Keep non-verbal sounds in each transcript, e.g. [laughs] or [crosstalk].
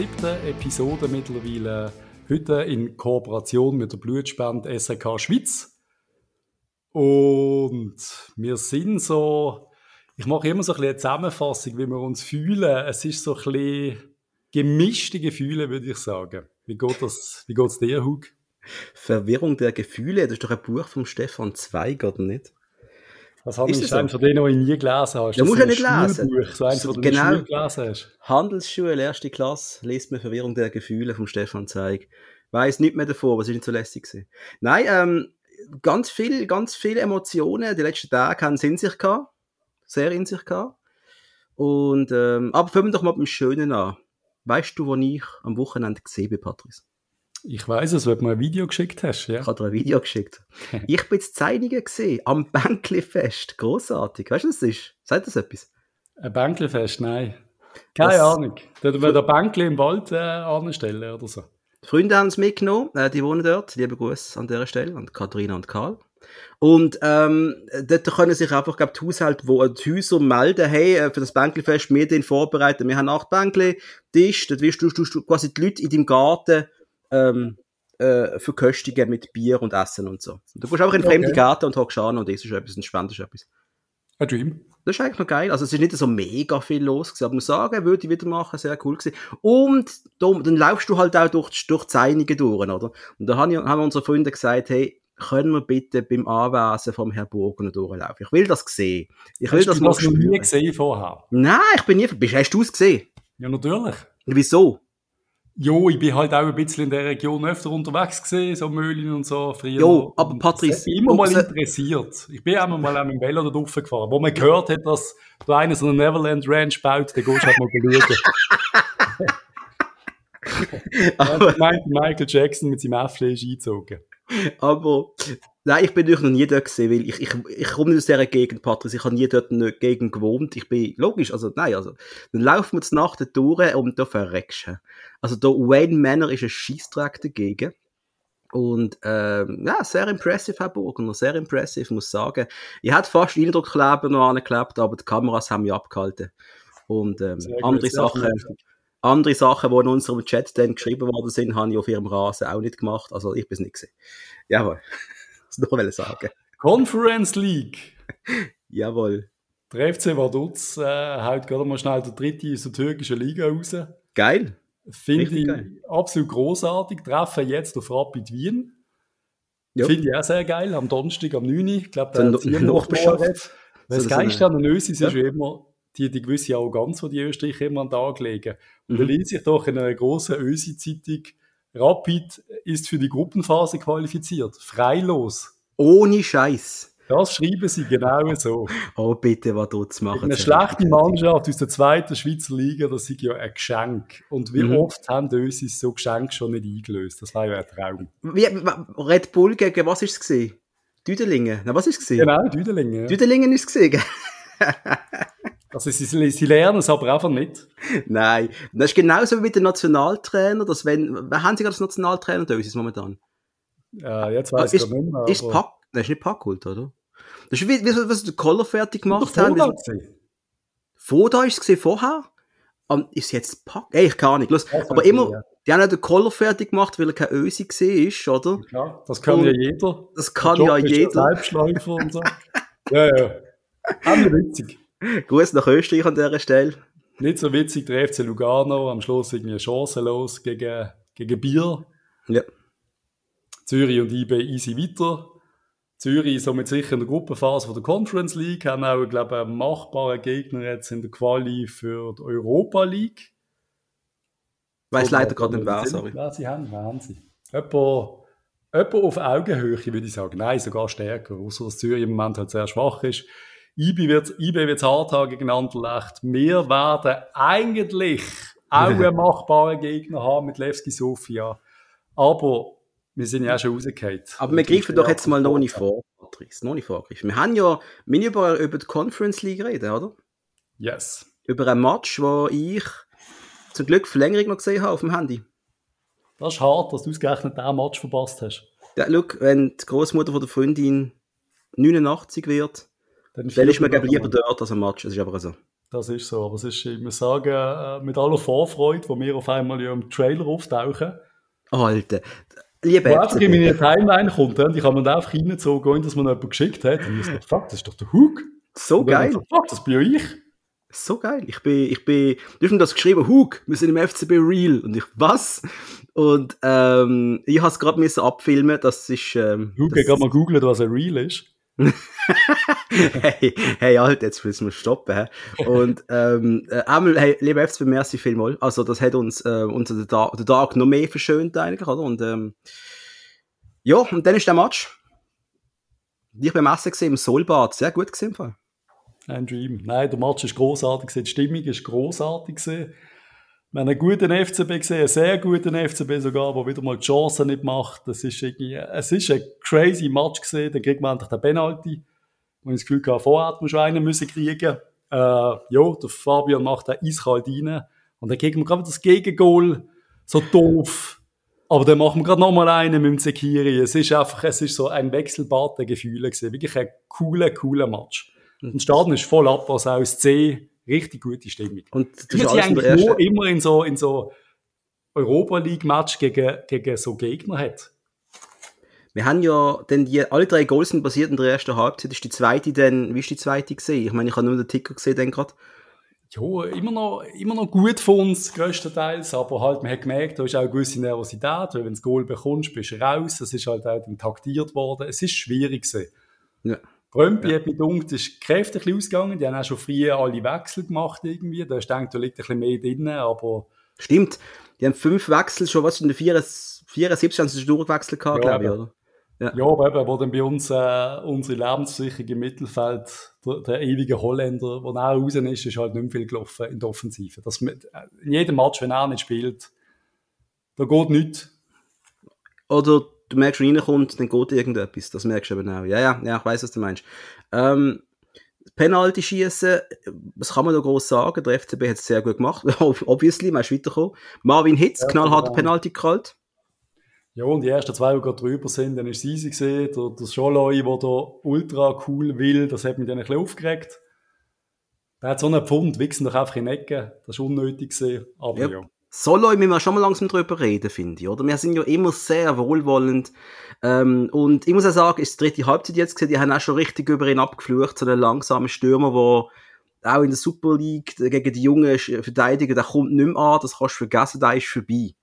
siebten Episode mittlerweile. Heute in Kooperation mit der Blutspende SRK Schweiz. Und wir sind so, ich mache immer so ein bisschen eine Zusammenfassung, wie wir uns fühlen. Es ist so ein bisschen gemischte Gefühle, würde ich sagen. Wie geht das, wie geht's dir, Hug? Verwirrung der Gefühle, das ist doch ein Buch von Stefan Zweig, oder nicht? Was habe ich so? von denen, die ich nie gelesen habe? Ja, musst du ja nicht lesen. So eins, so, du genau. Schule gelesen hast. Handelsschule, erste Klasse, liest mir Verwirrung der Gefühle von Stefan Zweig. Weiß nicht mehr davor, was ist nicht so lässig gewesen. Nein, ähm, ganz viel, ganz viele Emotionen. Die letzten Tage haben sie in sich gehabt. Sehr in sich gehabt. Und, ähm, aber fangen wir doch mal dem Schönen an. Weißt du, wo ich am Wochenende gesehen bin, Patrice? Ich weiß es, weil du mir ein Video geschickt hast, ja. Ich habe dir ein Video geschickt. [laughs] ich bin jetzt Zeinigen gesehen, am Bänkli-Fest. Grossartig. Weißt du, was das ist? Sagt das etwas? Ein Bänkli-Fest, nein. Keine Das- Ahnung. Da wir der Bänkli im Wald äh, anstellen oder so. Die Freunde haben es mitgenommen, äh, die wohnen dort. Liebe Grüße an dieser Stelle, an Katharina und Karl. Und ähm, dort können sich einfach, glaube die Haushalte, wo die Häuser melden, hey, äh, für das Bänkelfest, wir den vorbereiten, wir haben acht Bänkli, Tisch, dort wirst du, du, du quasi die Leute in deinem Garten ähm, äh, verköstigen mit Bier und Essen und so. Du gehst einfach in Okay. fremde Garten und hockst an und isst etwas und spendest etwas. Ein Dream. Das ist eigentlich noch geil. Also es ist nicht so mega viel los gewesen, aber ich muss sagen, würde ich wieder machen, sehr cool gewesen. Und dann, dann laufst du halt auch durch, durch die Einige durch, oder? Und da haben, haben unsere Freunde gesagt, hey, können wir bitte beim Anwesen vom Herrn Burgener durchlaufen? Ich will das sehen. Ich will Hast das du mal das noch nie gesehen vorher? Nein, ich bin nie, bist, hast du es gesehen? Ja, natürlich. Wieso? Jo, ich bin halt auch ein bisschen in der Region öfter unterwegs gewesen, so Möhlin und so, früher. Jo, aber Patrice, hat mich immer mal interessiert. Ich bin einmal mal mit dem Velo da drauf gefahren. Wo man gehört hat, dass da einer so eine Neverland Ranch baut, dann gehst du halt mal schauen. [laughs] Aber, Ich Michael Jackson mit seinem Äffchen ist eingezogen. aber, nein, ich bin natürlich noch nie dort gesehen, weil ich, ich, ich komme nicht aus dieser Gegend, Patrice. Ich habe nie dort in der Gegend gewohnt. Ich bin, logisch, also, nein, also, dann laufen wir zur Nacht durch und da verreckst du. Also, da Wayne Manor ist ein Scheissdreck dagegen. Und, ähm, ja, sehr impressive, Herr Burgener, sehr impressive, muss ich sagen. Ich hätte fast Eindruckkleber noch angeklebt, aber die Kameras haben mich abgehalten. Und, ähm, Sehr gut, andere sehr Sachen, andere Sachen, die in unserem Chat dann geschrieben worden sind, habe ich auf ihrem Rasen auch nicht gemacht. Also ich bin es nicht gesehen. Jawohl. [laughs] Noch ich sagen. Conference League. [laughs] Jawohl. Der FC Vaduz äh, haut gerade mal schnell der dritte aus der türkischen Liga raus. Geil. Finde ich geil. absolut großartig. Treffen jetzt auf Rapid Wien. Ja. Finde ich auch sehr geil. Am Donnerstag, am 9. Ich glaube, So der ein hat noch beschafft. Das So Geilste an den Ösis Ja. ist immer die, die gewisse Arroganz, die die Österreicher immer an den Tag legen. Und da Mhm. liest sich doch in einer grossen Ösi-Zeitung, Rapid ist für die Gruppenphase qualifiziert. Freilos. Ohne Scheiß. Das schreiben sie genau so. Oh, bitte, was dort zu machen. Eine schlechte Mannschaft aus der zweiten Schweizer Liga, das ist ja ein Geschenk. Und wie Mhm. oft haben die Ösis so Geschenke schon nicht eingelöst? Das war ja ein Traum. Wie, Red Bull gegen was ist es gesehen? Düdelingen. Na, was ist es gesehen? Genau, Düdelingen. Ja. Düdelingen ist es gesehen. [laughs] Also sie, sie lernen es aber einfach nicht. Nein. Das ist genauso wie mit den Nationaltrainer, dass wenn, wer haben sie gerade als Nationaltrainer da ist momentan? Äh, jetzt weiß ich gar nicht mehr. ist Pack, nein, ist nicht Packult, oder? Das ist wie, wie was die Koller fertig gemacht haben. Vor ist es gesehen, vorher? Um, ist jetzt Pack? Ey, ich kann nicht. Los. Das Aber ich, immer, ja. die haben ja den Koller fertig gemacht, weil er kein Ösi gesehen ist, oder? Klar, das kann Und ja jeder. Das kann ja Job ist jeder. Selbstläufer und so. ja, ja. Auch nicht witzig. Gruß nach Österreich an dieser Stelle. Nicht so witzig, der FC Lugano, am Schluss irgendwie chancenlos gegen, gegen Bier. Ja. Zürich und IB easy weiter. Zürich somit sicher in der Gruppenphase von der Conference League, haben auch, glaube ich, einen machbaren Gegner jetzt in der Quali für die Europa League. Weiß leider gerade nicht wer, sorry. Wer sie haben, wer haben sie? Etwa, etwa auf Augenhöhe, würde ich sagen. Nein, sogar stärker. Außer dass Zürich im Moment halt sehr schwach ist. IB wird IB wird's hart haben gegen Anderlecht. Wir werden eigentlich auch [laughs] einen machbaren Gegner haben mit Levski Sofia. Aber wir sind ja auch schon rausgefallen. Aber wir greifen doch jetzt mal noch nicht vor, Patrice. Noch nicht vorgreifen. Wir haben ja, wir über, über die Conference League reden, oder? Yes. Über ein Match, wo ich zum Glück Verlängerung noch gesehen habe auf dem Handy. Das ist hart, dass du ausgerechnet diesen Match verpasst hast. Ja, look, wenn die Großmutter von der Freundin 89 wird, Dann ist man lieber dort als am Match. Das ist aber so. Das ist so. Aber es ist, ich muss sagen, äh, mit aller Vorfreude, wo wir auf einmal ja im Trailer auftauchen. Alter. Liebe Wo einfach in meine Timeline kommt, und ich habe mir einfach reingezogen, dass man jemand geschickt hat. Und ich so, fuck, das ist doch der Hook. So geil. So, fuck, das bin ja ich. So geil. Ich bin, ich bin, du hast mir das geschrieben, Hook, wir sind im FCB Real. Und ich, was? Und, ähm, ich habe es gerade müssen abfilmen, das ist, ähm, Hook, ich gerade mal googeln, was ein Real ist. [laughs] hey, hey, Alter, jetzt müssen wir stoppen. He? Und ähm, äh, einmal, hey, lieber FCB, merci vielmals. Also, das hat uns äh, unser den Tag, noch mehr verschönt eigentlich, oder? Und ähm, ja, und dann ist der Match. Ich beim Essen gesehen im Solbad, sehr gut gesehen. Ein Dream. Nein, der Match ist großartig, die Stimmung ist großartig. Wir haben einen guten FCB gesehen, einen sehr guten FCB sogar, der wieder mal die Chancen nicht macht. Das ist irgendwie, es ist ein crazy Match gesehen. Dann kriegt man endlich den Penalty. Und das Gefühl gehabt, vorher hat man schon einen müssen kriegen. Äh, ja, der Fabian macht den eiskalt rein. Und dann kriegen wir gerade das Gegengol. So doof. Aber dann machen wir gerade nochmal einen mit dem Zekiri. Es ist einfach, es ist so ein Wechselbad der Gefühle gewesen. Wirklich ein cooler, cooler Match. Und der Stadion ist voll ab, was aus C richtig gute Stimmung. Und das Ich ist alles eigentlich nur immer in so, in so Europa League Match gegen, gegen so Gegner hat. Wir haben ja, denn die, alle drei Goals sind basiert in der ersten Halbzeit. Ist die zweite dann, wie ist die zweite gesehen? Ich meine, ich habe nur den Ticker gesehen, dann gerade. Ja, immer noch, immer noch gut von uns, größtenteils, aber halt, man hat gemerkt, da ist auch eine gewisse Nervosität, weil wenn du das Goal bekommst, bist du raus, das ist halt auch dann taktiert worden, es ist schwierig gewesen. Ja. Brömpi hat mir gedacht, ist kräftig ausgegangen, die haben auch schon früher alle Wechsel gemacht irgendwie, da ist denkt, da liegt ein bisschen mehr drin, aber Stimmt. Die haben fünf Wechsel schon, was in der 74 74 haben sie durchgewechselt gehabt, Ja, glaube ich, oder? Ja, aber eben, wo dann bei uns äh, unsere Lebensversicherung im Mittelfeld, der, der ewige Holländer, der auch raus ist, ist halt nicht mehr viel gelaufen in der Offensive. Das, mit, äh, in jedem Match, wenn er nicht spielt, da geht nichts. Oder du merkst, wenn reinkommt, dann geht irgendetwas. Das merkst du eben auch. Ja, ja, ja, ich weiß, was du meinst. Ähm, Penalty schießen, was kann man da groß sagen? Der FCB hat es sehr gut gemacht. [laughs] Obviously, man ist weitergekommen. Marvin Hitz, Ja, knallharter genau. Penalty gekrallt. Ja, und die ersten zwei, die gerade drüber sind, dann ist es easy gesehen. Der, der Scholoi, der da ultra cool will, das hat mich dann ein bisschen aufgeregt. Der hat so einen Pfund, wichsen doch einfach in die Ecke. Das ist unnötig gesehen, aber Yep. ja. Solo müssen wir schon mal langsam drüber reden, finde ich, oder? Wir sind ja immer sehr wohlwollend. Ähm, und ich muss auch sagen, ist die dritte Halbzeit jetzt gesehen, die haben auch schon richtig über ihn abgeflucht, so einen langsamen Stürmer, der auch in der Super League gegen die jungen Verteidiger, der kommt nicht mehr an, das kannst du vergessen, der ist vorbei.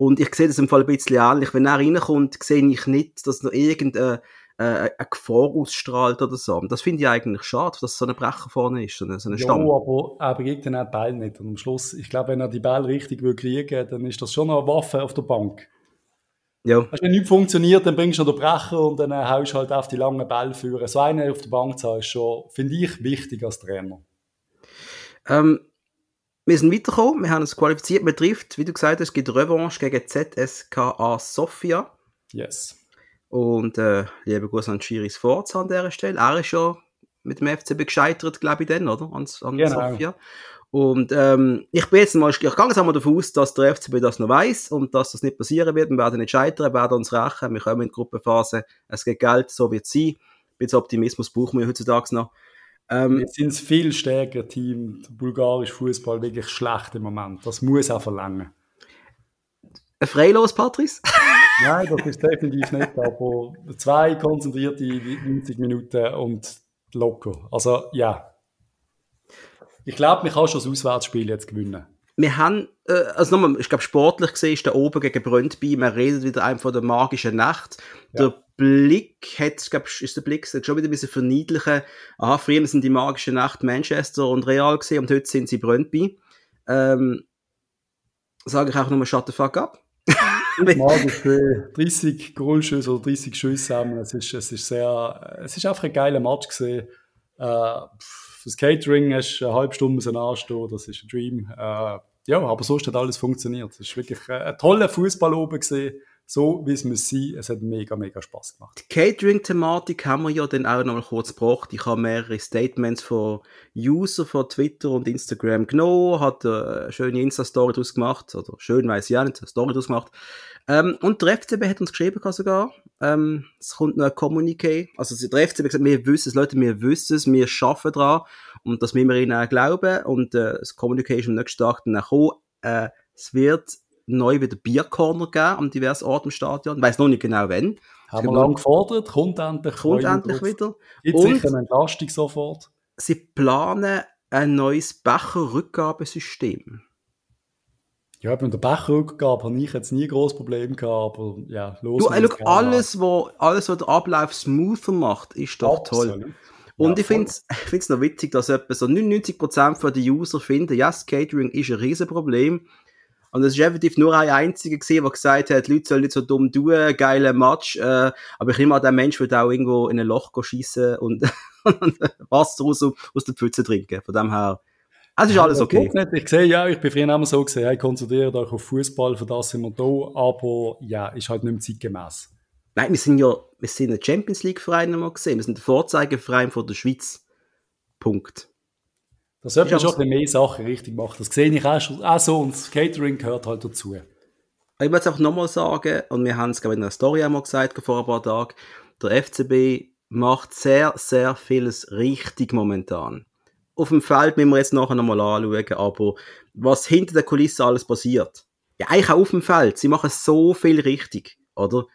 Und ich sehe das im Fall ein bisschen ähnlich. Wenn er reinkommt, sehe ich nicht, dass noch irgendeine äh, eine Gefahr ausstrahlt oder so. Und das finde ich eigentlich schade, dass so ein Brecher vorne ist, so ein, so ein Ja, Stamm. aber er kriegt dann auch den Ball nicht. Und am Schluss, ich glaube, wenn er die Ball richtig will kriegen dann ist das schon eine Waffe auf der Bank. Ja. Also, wenn nichts funktioniert, dann bringst du noch den Brecher und dann äh, haust du halt auf die langen Bälle führen. So einen auf der Bank zu haben, ist schon, finde ich, wichtig als Trainer. Ähm, wir sind weitergekommen, wir haben uns qualifiziert. Man trifft, wie du gesagt hast, es gibt Revanche gegen ZSKA Sofia. Yes. Und äh, liebe Gruß an Schiris Forza an dieser Stelle. Er ist ja mit dem FCB gescheitert, glaube ich, dann, oder? An, an Genau. Sofia. Und ähm, ich bin jetzt mal, ich gehe jetzt einmal davon aus, dass der FCB das noch weiß und dass das nicht passieren wird. Wir werden nicht scheitern, wir werden uns rächen. Wir kommen in die Gruppenphase. Es geht Geld, so wird es sein. Ein bisschen Optimismus brauchen wir heutzutage noch. Ähm, sind ein viel stärkeres Team. Der bulgarische Fußball wirklich schlecht im Moment. Das muss auch verlangen. ein Freilos, Patrice? [laughs] Nein, das ist definitiv nicht. Aber zwei konzentrierte 90 Minuten und locker. Also, ja. Ich glaube, man kann schon das Auswärtsspiel jetzt gewinnen. wir haben, äh, also nochmal, ich glaube, sportlich gesehen ist der oben gegen Brøndby, man redet wieder einfach von der magischen Nacht. Ja. Der Blick hat, ich glaube, ist der Blick schon wieder ein bisschen verniedlichen. Aha, früher sind die magische Nacht Manchester und Real gesehen und heute sind sie Brøndby. Ähm, sage ich auch nochmal, shut the fuck up. Magisch für 30 Goalschüsse oder 30 Schüsse haben. Es ist, es ist sehr, es ist einfach ein geiler Match gesehen. Äh, fürs Catering hast du eine halbe Stunde anstehen, das ist ein Dream. Äh, ja, aber sonst hat alles funktioniert. Es ist wirklich äh, ein toller Fußball oben gesehen. So wie es muss sein. Es hat mega, mega Spaß gemacht. Die Catering-Thematik haben wir ja dann auch noch mal kurz gebracht. Ich habe mehrere Statements von User von Twitter und Instagram genommen, hat eine schöne Insta-Story daraus gemacht, oder schön weiß ich auch nicht, eine Story daraus gemacht. Ähm, und der FCB hat uns geschrieben sogar, ähm, es kommt noch ein Communiqué. Also der FCB hat gesagt, wir wissen es, Leute, wir wissen es, wir arbeiten dran und das müssen wir ihnen auch glauben und äh, das Communiqué ist am nächsten Tag dann auch äh, es wird neu wieder Biercorner geben an diversen Orten im Stadion. Ich weiss noch nicht genau wann. Haben wir lange gefordert, kommt endlich. Kommt endlich wieder. Gibt sicher eine Entlastung sofort. Sie planen ein neues Becherrückgabesystem. Ja, mit der Becherrückgabe habe ich jetzt nie groß Problem gehabt, aber ja, los. Du, look, alles, wo, alles, was der Ablauf smoother macht, ist doch Absolut. toll. Und ja, ich finde es [laughs] noch witzig, dass etwa so 99% der User finden, ja, yes, Catering ist ein Riesenproblem. Und es ist effektiv nur ein einziger der gesagt hat, die Leute sollen nicht so dumm tun, geiler Match. Äh, aber ich nehme an, der Mensch wird auch irgendwo in ein Loch schießen [laughs] und, Wasser aus, aus der Pfütze trinken. Von dem her, es ist alles okay. Ich sehe, ja, ich bin früher immer so gesehen, hey, konzentriert euch auf Fußball, für das sind wir da, aber ja, ist halt nicht mehr zeitgemäß. Nein, wir sind ja, wir sind ein Champions League Verein mal gesehen, wir sind der Vorzeigeverein von der Schweiz. Punkt. Da sollte man schon ein mehr Sachen richtig machen. Das sehe ich auch, schon, auch so und das Catering gehört halt dazu. Ich möchte es auch nochmal sagen, und wir haben es ich in einer Story einmal gesagt vor ein paar Tagen, der FCB macht sehr, sehr vieles richtig momentan. Auf dem Feld müssen wir jetzt nachher nochmal anschauen, aber was hinter der Kulisse alles passiert. Ja, eigentlich auch auf dem Feld. Sie machen so viel richtig, oder?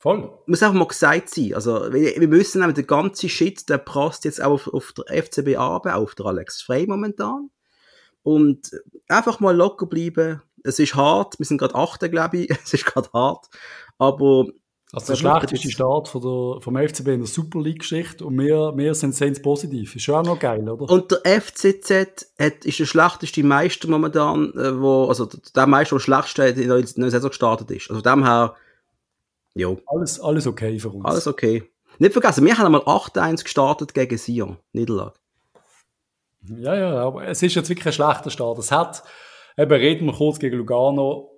Voll. Muss einfach mal gesagt sein. Also, wir, wir müssen nämlich, der ganze Shit, der passt jetzt auch auf, auf der FCB ab, auf der Alex Frey momentan. Und einfach mal locker bleiben. Es ist hart, wir sind gerade Achter, glaube ich. [laughs] Es ist gerade hart. Aber. Also, der schlechteste Start von der, vom FCB in der Super League-Geschichte und wir, wir sind sehr positiv. Ist schon auch noch geil, oder? Und der FCZ hat, ist der schlechteste Meister momentan, äh, wo, also der Meister, der schlechteste in der Saison gestartet ist. Also, von dem her, Jo. Alles, alles okay für uns. Alles okay. Nicht vergessen, wir haben einmal 8-1 gestartet gegen Sion. Niederlage. Ja, ja, aber es ist jetzt wirklich ein schlechter Start. Es hat, eben reden wir kurz gegen Lugano.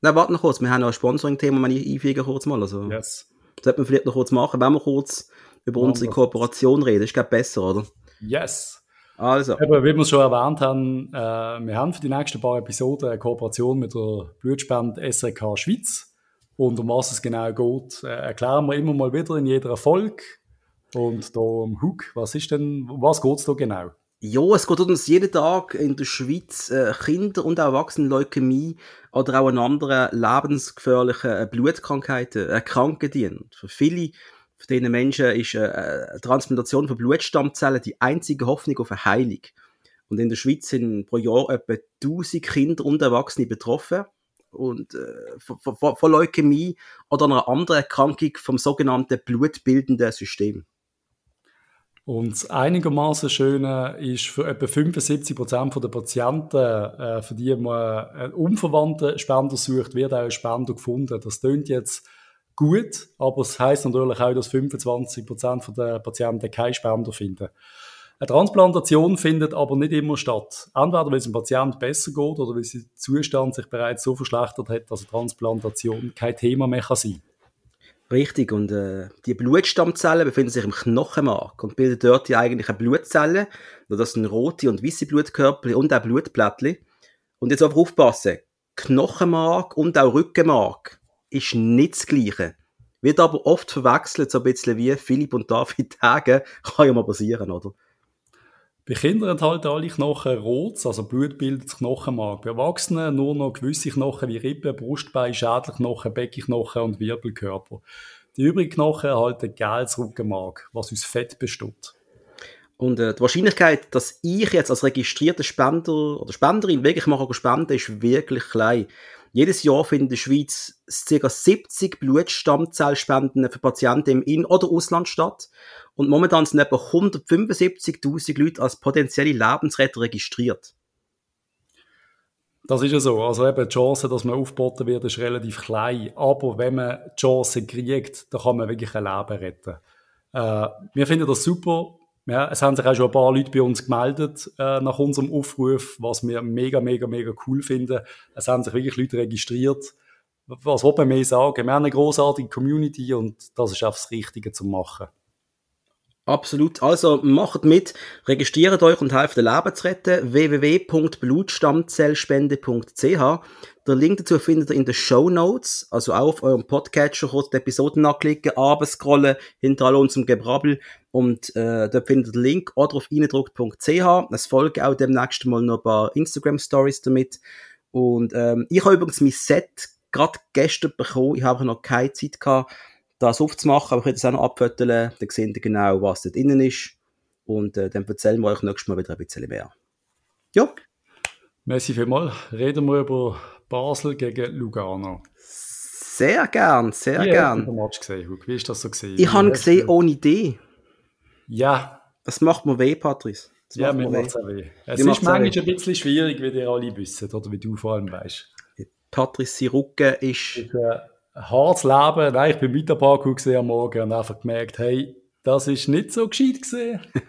Nein, warte noch kurz, wir haben noch ein Sponsoring-Thema, wenn ich einfüge kurz mal. Also, yes. Das sollten wir vielleicht noch kurz machen, wenn wir kurz über ja, unsere Kooperation reden. Ist, glaube besser, oder? Yes. Also. Eben, wie wir schon erwähnt haben, äh, wir haben für die nächsten paar Episoden eine Kooperation mit der Blutspende SRK Schweiz. Und um was es genau geht, äh, erklären wir immer mal wieder in jeder Folge. Und da um Hook, was ist denn, was geht es da genau? Ja, es geht uns jeden Tag in der Schweiz äh, Kinder- und auch Erwachsenenleukämie oder auch an anderen lebensgefährlichen äh, Blutkrankheiten erkranken die. Und für viele von diesen Menschen ist äh, eine Transplantation von Blutstammzellen die einzige Hoffnung auf eine Heilung. Und in der Schweiz sind pro Jahr etwa 1000 Kinder und Erwachsene betroffen und äh, von, von, Leukämie oder einer anderen Erkrankung vom sogenannten blutbildenden System. Und einigermaßen Schöne ist für etwa 75 Prozent der Patienten, äh, für die man einen unverwandten Spender sucht, wird auch ein Spender gefunden. Das klingt jetzt gut, aber es heißt natürlich auch, dass 25 Prozent der Patienten keinen Spender finden. Eine Transplantation findet aber nicht immer statt. Entweder weil es dem Patient besser geht oder weil sein Zustand sich bereits so verschlechtert hat, dass eine Transplantation kein Thema mehr kann sein Richtig, und äh, die Blutstammzellen befinden sich im Knochenmark und bilden dort die eigentlichen Blutzellen. Das sind rote und weiße Blutkörper und auch Blutplättchen. Und jetzt einfach aufpassen, Knochenmark und auch Rückenmark ist nicht das Gleiche. Wird aber oft verwechselt, so ein bisschen wie Philipp und David Hagen, [laughs] kann ja mal passieren, oder? Bei Kindern enthalten alle Knochen Rots, also Blut bildet das Knochenmark. Bei Erwachsenen nur noch gewisse Knochen wie Rippen, Brustbein, Schädelknochen, Beckenknochen und Wirbelkörper. Die übrigen Knochen erhalten gelbes Rückenmark, was aus Fett besteht. Und äh, die Wahrscheinlichkeit, dass ich jetzt als registrierter Spender oder Spenderin wirklich mal spenden ist wirklich klein. Jedes Jahr finden in der Schweiz ca. 70 Blutstammzellspenden für Patienten im In- oder Ausland statt. Und momentan sind etwa 175.000 Leute als potenzielle Lebensretter registriert. Das ist ja so. Also eben die Chance, dass man aufgeboten wird, ist relativ klein. Aber wenn man die Chance kriegt, dann kann man wirklich ein Leben retten. Äh, wir finden das super. Ja, es haben sich auch schon ein paar Leute bei uns gemeldet äh, nach unserem Aufruf, was wir mega, mega, mega cool finden. Es haben sich wirklich Leute registriert. was man mehr sagen? Wir haben eine großartige Community und das ist auch das Richtige zu machen. Absolut. Also macht mit, registriert euch und helft den Leben zu retten. www.blutstammzellspende.ch Der Link dazu findet ihr in den Show Notes, also auch auf eurem Podcatcher kurz die Episoden anklicken, abscrollen, hinter all unserem Gebrabbel und äh, dort findet ihr den Link oder auf eindruckt.ch. Es folgen auch demnächst mal noch ein paar Instagram Stories damit. Und ähm, ich habe übrigens mein Set gerade gestern bekommen. Ich habe noch keine Zeit gehabt, das aufzumachen, aber ich werde das auch noch abfoteln. Dann seht ihr genau, was da drinnen ist. Und äh, dann erzählen wir euch nächstes Mal wieder ein bisschen mehr. Ja. Merci vielmals. Reden wir über Basel gegen Lugano. Sehr gern, sehr Wie gern. hast du den Match gesehen, Hug? Wie ist das so gesehen? Ich habe Wie ihn gesehen ohne Idee. Ja, Das macht mir weh, Patrice. Das ja, mir macht es auch weh. Es macht's ist manchmal ein bisschen schwierig, wie ihr alle wisst, oder wie du vor allem weißt. Patrice, sein Rücken ist... Ist äh, hartes Leben. Nein, ich bin mit der Parkour gesehen am Morgen und einfach gemerkt, hey, das ist nicht so gescheit gesehen. [laughs]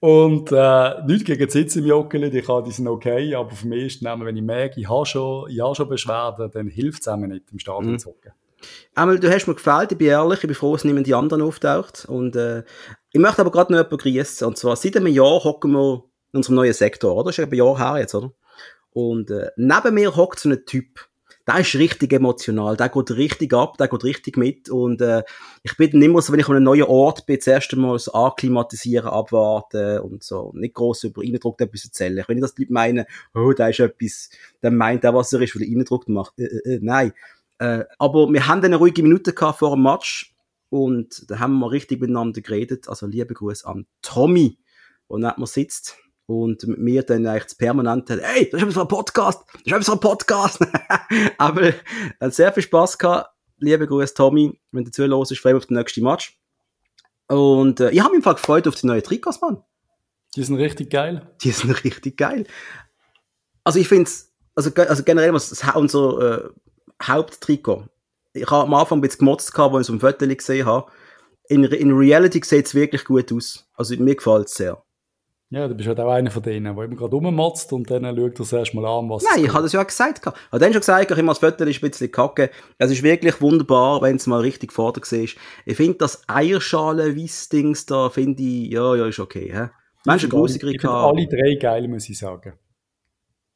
Und äh, nicht gegen die Sitz im Joggeli, die, kann, die sind okay, aber für mich ist nehmen, wenn ich merke, ich habe schon, ich habe schon Beschwerden, dann hilft es einem nicht, im Stadion Mhm. zu hocken. Einmal, du hast mir gefällt, ich bin ehrlich, ich bin froh, dass niemand die anderen auftaucht. Und äh, ich möchte aber gerade noch jemanden grüßen. Und zwar, seit einem Jahr hocken wir in unserem neuen Sektor, oder? Das ist ein Jahr her jetzt, oder? Und äh, neben mir hockt so ein Typ. Der ist richtig emotional, der geht richtig ab, der geht richtig mit. Und äh, ich bin dann immer so, wenn ich an einem neuen Ort bin, das erste Mal so akklimatisieren, abwarten und so. Nicht gross über Eindruck etwas erzählen. Wenn ich das die Leute meinen, oh, da ist etwas, dann meint er, was er ist, weil er Eindruck macht. Äh, äh, äh, nein. Äh, aber wir haben dann eine ruhige Minute gehabt vor dem Match und da haben wir richtig miteinander geredet. Also liebe Grüße an Tommy, der neben mir sitzt und mit mir dann eigentlich das permanent hey, das ist ein Podcast, das ist ein Podcast. [laughs] aber hat sehr viel Spaß gehabt. Liebe Grüße Tommy, wenn du zuhörst, freue mich auf den nächsten Match. Und äh, ich habe mich Fall gefreut auf die neuen Trikots, Mann. Die sind richtig geil. Die sind [laughs] richtig geil. Also ich finde es, also, also generell was das, unser äh, Haupttrikot. Ich habe am Anfang ein bisschen gemotzt, gehabt, als ich es auf dem Foto gesehen habe. In, in Reality sieht es wirklich gut aus. Also mir gefällt es sehr. Ja, du bist halt auch einer von denen, der immer gerade rummotzt und dann schaut er das erstmal an, was Nein, es ich habe das ja auch gesagt. Ich habe dann schon gesagt, ich habe das Foto ist ein bisschen kacke. Es ist wirklich wunderbar, wenn es mal richtig vor dir siehst. Ich finde das Eierschalen-Weiss-Dings da, finde ich, ja, ja, ist okay. Hä? Mensch, eine grosse Ich finde Kritik. alle drei geil, muss ich sagen.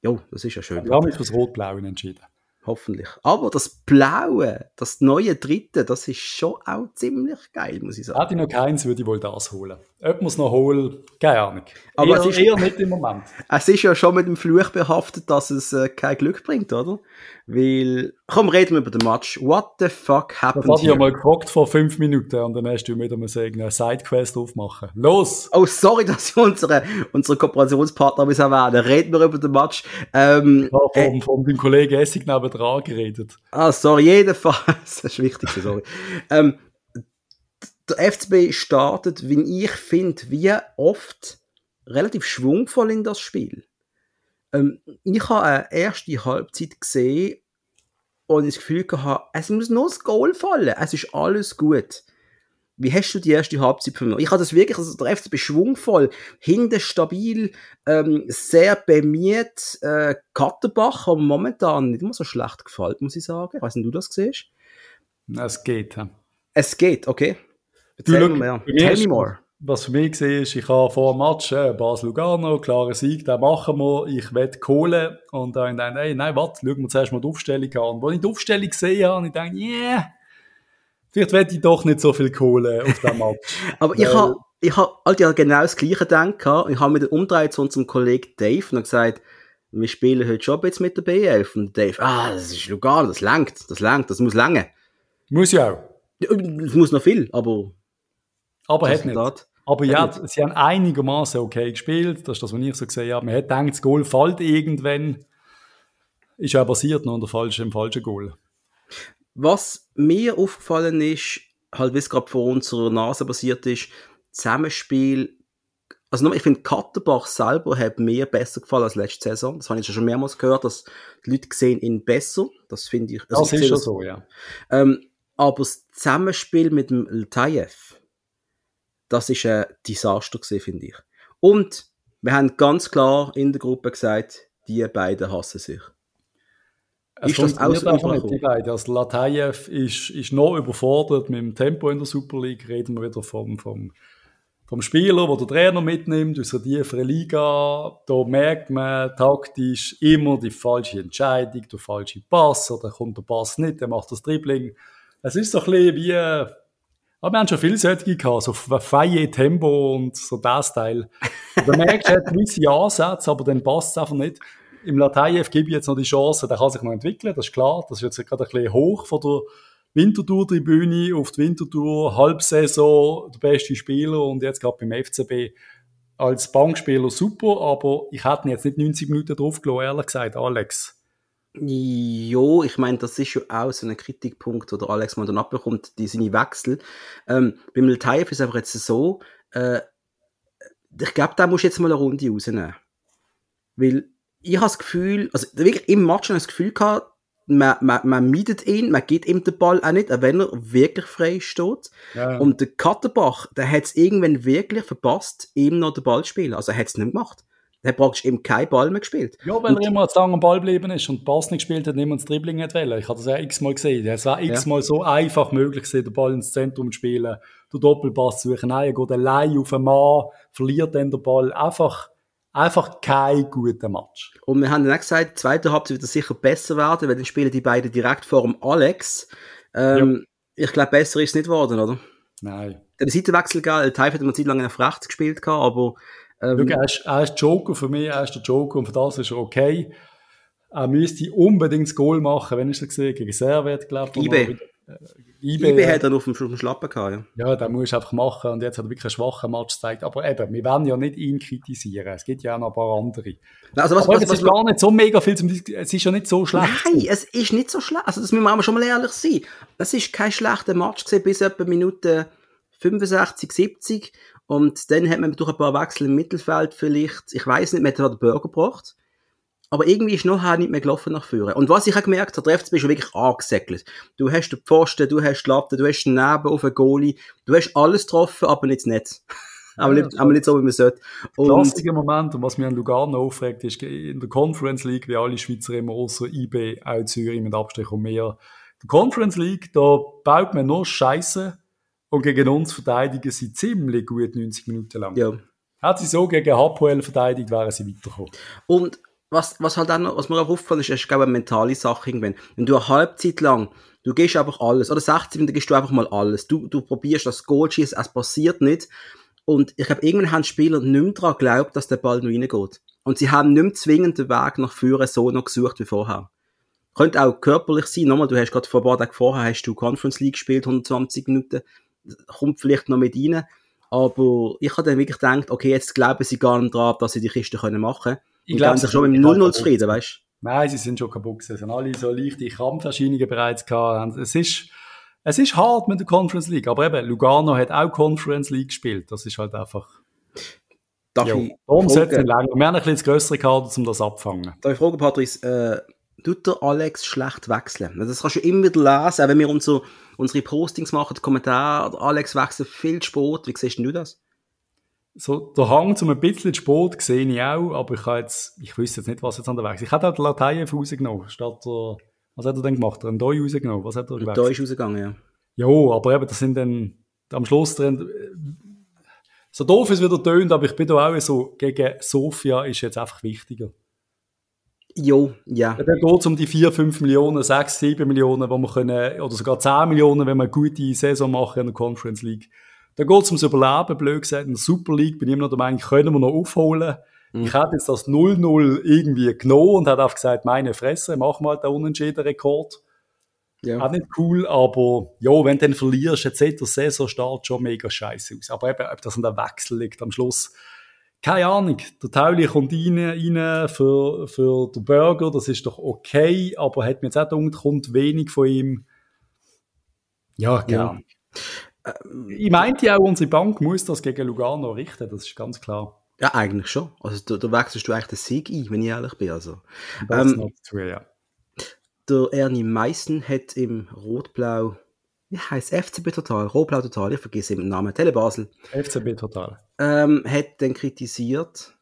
Jo, das ist ja schön. Wir haben mich fürs Rot-Blaue entschieden. Hoffentlich. Aber das Blaue, das neue Dritte, das ist schon auch ziemlich geil, muss ich sagen. Hätte ich noch keins, würde ich wohl das holen. Ob man es noch holen, keine Ahnung. Aber eher, es ist- eher nicht im Moment. [laughs] Es ist ja schon mit dem Fluch behaftet, dass es äh, kein Glück bringt, oder? Weil, komm, reden wir über den Match. What the fuck Das happened hatte ich ja mal gefragt vor fünf Minuten und dann hast du wieder mal eine Sidequest aufmachen. Los! Oh, sorry, [laughs] dass ich unsere, unsere Kooperationspartner bis erwähnen. Reden wir über den Match. Ähm, Ich habe äh, vom deinem Kollegen Essig nebendran geredet. Ah, sorry, jedenfalls. [laughs] Das ist wichtig, sorry. ähm, der FCB startet, wie ich finde, wie oft relativ schwungvoll in das Spiel. Ähm, ich habe eine erste Halbzeit gesehen und ich das Gefühl gehabt, es muss nur das Goal fallen. Es ist alles gut. Wie hast du die erste Halbzeit vernommen? Ich habe das wirklich, also der FCB schwungvoll, hinten stabil, ähm, sehr bemüht. Äh, Katterbach hat mir momentan nicht immer so schlecht gefällt, muss ich sagen. Ich weiß nicht, du das siehst. Es geht. hä? Es geht, okay. Erzähl mir mir Tell me more. Was für mich ist, ich habe vor dem Match äh, Basel-Lugano, klarer Sieg, den machen wir, ich wette Kohle. Und dann dachte ich, hey, nein, warte, schauen wir zuerst mal die Aufstellung an. Und als ich die Aufstellung gesehen habe, ich dachte, yeah, vielleicht wette ich doch nicht so viel Kohle auf dem Match. [laughs] Aber ich Weil- habe ich hab ja genau das Gleiche gedacht. gehabt. Ich habe mich umgedreht zu unserem Kollegen Dave und gesagt, wir spielen heute schon jetzt mit der B11. Und Dave, ah, das ist Lugano, das langt, das langt, das muss lange. Muss ja auch. Es muss noch viel, aber Aber hat nicht. Aber ja, sie haben einigermaßen okay gespielt. Das ist das, was ich so gesehen habe. Man hat gedacht, das Goal fällt irgendwann. Ist ja passiert noch, der falsche, im falschen Goal. Was mir aufgefallen ist, halt wie es gerade vor unserer Nase passiert ist, Zusammenspiel. Also nochmal, ich finde, Katterbach selber hat mir besser gefallen als letzte Saison. Das habe ich schon mehrmals gehört, dass die Leute sehen ihn besser. Das finde ich. also Das ist schon so, ja. Ähm, aber das Zusammenspiel mit dem Ltayev, das ist ein Desaster gewesen, finde ich. Und wir haben ganz klar in der Gruppe gesagt, die beiden hassen sich. Es Ist das nicht, ausüberkommen? die beiden. Also Latayev ist, ist noch überfordert mit dem Tempo in der Super League. Reden wir wieder vom, vom, vom Spieler, der der Trainer mitnimmt, aus einer tieferen Liga. Da merkt man taktisch immer die falsche Entscheidung, der falsche Pass, oder kommt der Pass nicht, der macht das Dribbling. Es ist so ein bisschen wie, aber wir haben schon viele gehabt, so Faye Tempo und so das Teil. Du merkst, er hat gewisse Ansätze, aber dann passt es einfach nicht. Im Latayev gebe ich jetzt noch die Chance, der kann sich noch entwickeln, das ist klar. Das ist jetzt gerade ein bisschen hoch von der Winterthur-Tribüne auf die Winterthur, Halbsaison, der beste Spieler und jetzt gerade beim FCB als Bankspieler super, aber ich hätte ihn jetzt nicht 90 Minuten draufgelassen, ehrlich gesagt, Alex. Jo, ich meine, das ist ja auch so ein Kritikpunkt, oder Alex mal dann abbekommt, die seine Wechsel. Ähm, beim Letayev ist es einfach jetzt so, äh, ich glaube, da musst du jetzt mal eine Runde rausnehmen. Weil ich habe das Gefühl, also wirklich im Match habe ich das Gefühl gehabt, man, man, man meidet ihn, man gibt ihm den Ball auch nicht, auch wenn er wirklich frei steht. Ja. Und der Katterbach, der hat es irgendwann wirklich verpasst, ihm noch den Ball zu spielen. Also er hat es nicht gemacht. Er hat praktisch eben keinen Ball mehr gespielt. Ja, weil er immer zu lange am Ball geblieben ist und Pass nicht gespielt hat, niemand das Dribbling nicht wollen. Ich habe das ja x-mal gesehen. Es war x-mal so einfach möglich gewesen, den Ball ins Zentrum zu spielen, den Doppelpass zu suchen. Nein, er geht allein auf den Mann, verliert dann den Ball. Einfach, einfach kein guter Match. Und wir haben dann auch gesagt, die zweite Halbzeit wird es sicher besser werden, weil dann spielen die beiden direkt vor dem Alex. Ähm, Ich glaube, besser ist es nicht geworden, oder? Nein. Der Seitenwechsel Taif hat eine Zeit lang auf rechts gespielt, gehabt, aber Schau, ähm, er, ist, er ist Joker für mich, er ist der Joker und für das ist er okay. Er müsste unbedingt das Goal machen, wenn ich es gesehen gegen Servet, glaube ich. Ibe. Äh, Ibe, IB ja. hat dann auf dem, auf dem Schlappen gehabt, ja. Ja, den musst du einfach machen. Und jetzt hat er wirklich einen schwachen Match gezeigt. Aber eben, wir werden ja nicht ihn kritisieren. Es gibt ja auch noch ein paar andere. Also was, Aber was, es was, ist gar nicht so mega viel zum Es ist ja nicht so schlecht. Nein, es ist nicht so schlecht. Also, das müssen wir schon mal ehrlich sein. Es ist kein schlechter Match gewesen, bis etwa Minute 65, 70. Und dann hat man durch ein paar Wechsel im Mittelfeld vielleicht, ich weiß nicht, man hat den Burger gebracht. Aber irgendwie ist nachher nicht mehr gelaufen nach vorne. Und was ich auch gemerkt habe, der FCB ist schon wirklich angesäckelt. Du hast den Pfosten, du hast die Latte, du hast den Neben auf den Goalie, du hast alles getroffen, aber nicht das [laughs] Netz. aber, Ja, nicht, aber nicht so, wie man sollte. Und Klassiker Moment, und was mich an Lugano aufregt, ist in der Conference League, wie alle Schweizer immer, außer IB, auch Zürich mit Abstrich und mehr. Die Conference League, da baut man nur Scheiße und gegen uns verteidigen sie ziemlich gut 90 Minuten lang. ja. Hat sie so gegen Hapoel verteidigt, wären sie weitergekommen. Und was, was halt auch noch, was mir auch aufgefallen ist, ist, glaube ich, eine mentale Sache irgendwann. Wenn du eine Halbzeit lang, du gehst einfach alles, oder 60 Minuten gehst du einfach mal alles. Du, du probierst das Goal schießen, es passiert nicht. Und ich glaube, irgendwann haben die Spieler nicht mehr daran geglaubt, dass der Ball noch reingeht. Und sie haben nicht mehr zwingend den Weg nach vorne so noch gesucht wie vorher. Könnte auch körperlich sein. Nochmal, du hast gerade vor ein paar Tagen vorher hast du Conference League gespielt, 120 Minuten. Kommt vielleicht noch mit rein. Aber ich habe dann wirklich gedacht, okay, jetzt glauben sie gar nicht dran, dass sie die Kiste können machen können. Ich Und glaub, geben sie sich schon sind mit dem total 0-0 kaputt. zufrieden, weißt Nein, sie sind schon kaputt. Sie haben alle so leichte Krampferscheinungen bereits gehabt. Es ist, es ist hart mit der Conference League. Aber eben, Lugano hat auch Conference League gespielt. Das ist halt einfach, Darf ja. ich Darum sollte es länger. Wir haben ein bisschen das grössere Kader, um das abzufangen. darf ich fragen, Patrice, äh, tut der Alex schlecht wechseln? Das kannst du immer wieder lesen, auch wenn wir unser, unsere Postings machen, die Kommentare, Alex wechselt viel spät. Wie siehst du das? So, der Hang zum ein bisschen Sport sehe ich auch, aber ich jetzt, ich wüsste jetzt nicht, was jetzt an der Weg ist. Ich hätte auch den Lateiev rausgenommen, statt der, was hat er denn gemacht? Einen Doi rausgenommen, was hat er gewechselt? ist rausgegangen, ja. Ja, aber eben, das sind dann am Schluss drin, so doof es wieder tönt, aber ich bin da auch so, gegen Sofia ist jetzt einfach wichtiger. Jo, ja. Da geht es um die 4, 5 Millionen, 6, 7 Millionen, wo wir können, oder sogar 10 Millionen, wenn wir eine gute Saison machen in der Conference League. Da geht es ums Überleben, blöd gesagt. In der Super League bin ich immer noch der Meinung, können wir noch aufholen. Mhm. Ich hätte jetzt das 0-0 irgendwie genommen und hätte einfach gesagt, meine Fresse, machen wir halt den unentschieden Rekord. ja. Auch nicht cool, aber ja, wenn du dann verlierst, jetzt sieht der Saisonstart schon mega scheiße aus. Aber eben, ob das an der Wechsel liegt am Schluss, keine Ahnung. Der Tauli kommt rein, rein für, für den Burger, das ist doch okay, aber hat mir jetzt auch gedacht, kommt wenig von ihm. Ja, keine Ja. Ahnung. Ich meinte auch, unsere Bank muss das gegen Lugano richten, das ist ganz klar. Ja, eigentlich schon. Also da, da wechselst du eigentlich den Sieg ein, wenn ich ehrlich bin. Also. Das Ähm, noch dazu, ja. Der Ernie Meissen hat im Rot-Blau, wie heißt FCB Total, Rot-Blau Total, ich vergesse den Namen, Tele Basel, FCB total. Ähm, hat dann kritisiert,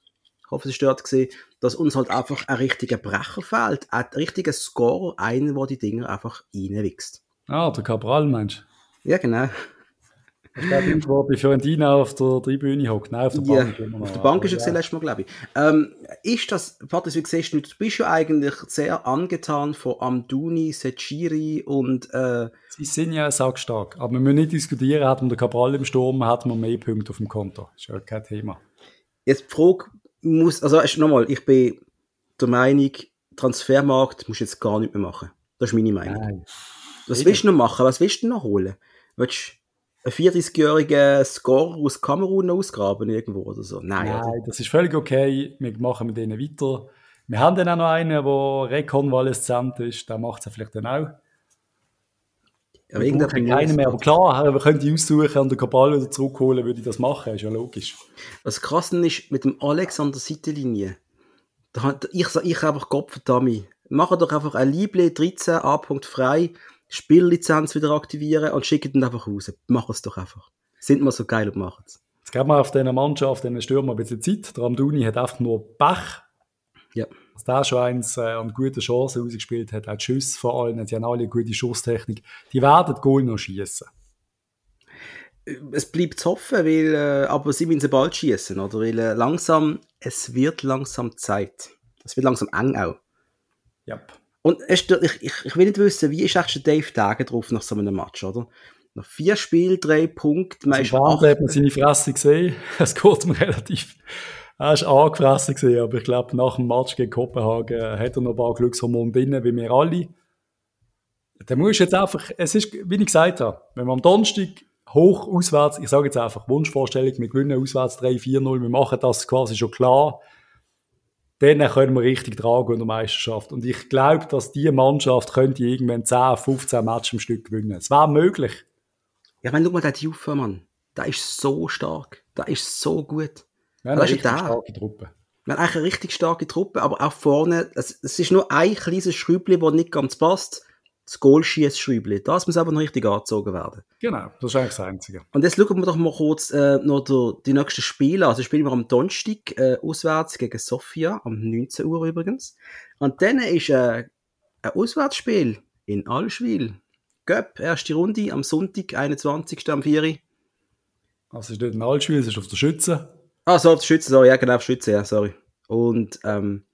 ich hoffe, es ist dort gesehen, dass uns halt einfach ein richtiger Brecher fehlt, ein richtiger Scorer, einer, der die Dinger einfach reinwichst. Ah, der Cabral, meinst Ja, genau. Der Typ, der bei Fiorentina auf der Tribüne hockt. Nein, auf der Ja, Bank. noch. auf der Bank ist er gesehen, letztes Mal, glaube ich. Ähm, ist das, Patrick, wie siehst du, du bist ja eigentlich sehr angetan von Amduni, Sechiri und, äh, Sie sind ja sackstark. Aber wir müssen nicht diskutieren, hat man den Cabral im Sturm, hat man mehr Punkte auf dem Konto. Ist ja kein Thema. jetzt die Frage muss, also nochmal, ich bin der Meinung, Transfermarkt musst du jetzt gar nicht mehr machen. Das ist meine Meinung. Nein. Was willst du noch machen? Was willst du noch holen? Willst du einen 34-jährigen Scorer aus Kamerun ausgraben irgendwo oder so? Nein, Nein, oder? das ist völlig okay. Wir machen mit denen weiter. Wir haben dann auch noch einen, der rekonvaleszent ist. Der macht es vielleicht dann auch. Aber Wir brauchen keinen mehr. Aber klar, wir können die aussuchen und den Kabal wieder zurückholen, würde ich das machen. Ist ja logisch. Was krass ist, mit dem Alex an der Seitenlinie, da ich, sag- ich einfach Gott verdammt. Mach doch einfach ein Liebling 13 A. Frei, Spiellizenz wieder aktivieren und schicken ihn einfach raus. Mach es doch einfach. Sind wir so geil und machen es. Jetzt geben wir auf diesen Mannschaft, diesen Stürmer ein bisschen Zeit. Der Amduni hat einfach nur Pech. Ja. Dass der schon eins äh, an gute Chancen rausgespielt hat, auch Schüsse vor allem, die haben alle eine gute Schusstechnik. Die werden das Goal noch schießen. Es bleibt zu hoffen, weil, äh, aber sie müssen bald schießen, oder? Weil äh, langsam, es wird langsam Zeit. Es wird langsam eng auch. Ja. Und ich, ich, ich will nicht wissen, wie ist eigentlich der Dave Tage drauf nach so einem Match, oder? Nach vier Spielen, drei Punkte, man ist Brand hat man acht- seine Fresse gesehen. [laughs] Es geht mir relativ. Er ist angefressen gesehen, aber ich glaube, nach dem Match gegen Kopenhagen hat er noch ein paar Glückshormone drin, wie wir alle. Da muss jetzt einfach, es ist, wie ich gesagt habe, wenn wir am Donnerstag hoch auswärts, ich sage jetzt einfach Wunschvorstellung, wir gewinnen auswärts 3-4-0, wir machen das quasi schon klar, dann können wir richtig tragen in der Meisterschaft. Und ich glaube, dass diese Mannschaft könnte irgendwann 10, 15 Matches im Stück gewinnen. Es wäre möglich. Ja, ich meine, schau mal, der Juve, Mann. Der ist so stark. Der ist so gut. Wir haben Das eine richtig starke Truppe. Wir haben eigentlich eine richtig starke Truppe, aber auch vorne, es, es ist nur ein kleines Schräubchen, das nicht ganz passt. Das Goalschieß-Schräubchen. Das muss aber noch richtig angezogen werden. Genau, das ist eigentlich das Einzige. Und jetzt schauen wir doch mal kurz äh, noch der, die nächsten Spiele. Also spielen wir am Donnerstag äh, auswärts gegen Sofia, am 19 Uhr übrigens. Und dann ist äh, ein Auswärtsspiel in Allschwil. Göpp, erste Runde am Sonntag, 21. am 4. Uhr. Also es ist nicht ein Altspiel, es ist auf der Schütze. Ah, so, auf die Schütze, sorry, ja, genau, auf die Schütze, ja, sorry. Und ähm,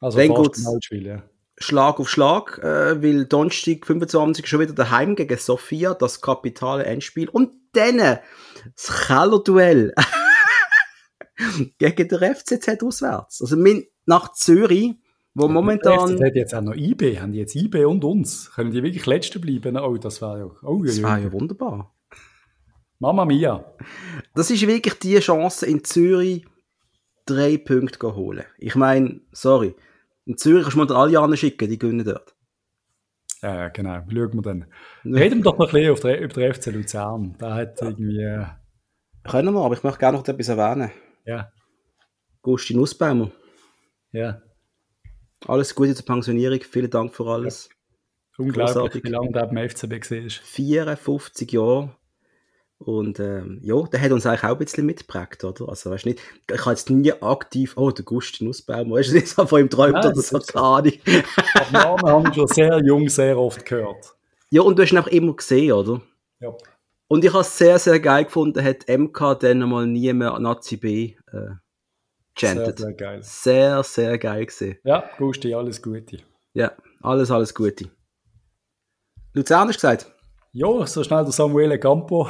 Also Wenn fast ein Altspiel, ja. Schlag auf Schlag, äh, weil Donnerstag 25 schon wieder daheim gegen Sofia, das kapitale Endspiel. Und dann das Kellerduell [laughs] gegen den FCZ auswärts. Also min- nach Zürich, wo Das momentan... hat jetzt auch noch IB, haben die jetzt IB und uns. Können die wirklich Letzte bleiben? Oh, das war ja... Oh, Das ja, ja. ja wunderbar. Mama Mia. Das ist wirklich die Chance, in Zürich drei Punkte zu holen. Ich meine, sorry, in Zürich kannst du mal alle anderen schicken, die gewinnen dort. Ja, ja, genau. Schauen wir dann. Reden wir doch noch ein bisschen der, über den FC Luzern. Da hat irgendwie... äh, Können wir, aber ich möchte gerne noch etwas erwähnen. Ja, Gusti Nussbaumer. ja. Alles Gute zur Pensionierung, vielen Dank für alles. Unglaublich, Großartig. wie lange der beim FCB gesehen ist. 54 Jahre. Und ähm, ja, der hat uns eigentlich auch ein bisschen mitgeprägt, oder? Also, weißt du nicht, ich habe jetzt nie aktiv, oh, der Gusti Nussbaumer, weißt du [laughs] nicht, so von ihm träumt oder das so, keine Ahnung. Aber Namen haben wir schon sehr jung, sehr oft gehört. Ja, und du hast ihn auch immer gesehen, oder? Ja. Und ich habe es sehr, sehr geil gefunden, hat MK dann einmal nie mehr Nazi B äh, Sehr, chanted. sehr geil. Sehr, sehr geil gesehen. Ja, Gusti, alles Gute. Ja, alles, alles Gute. Luzern hast gesagt? Ja, so schnell der Samuele Campo.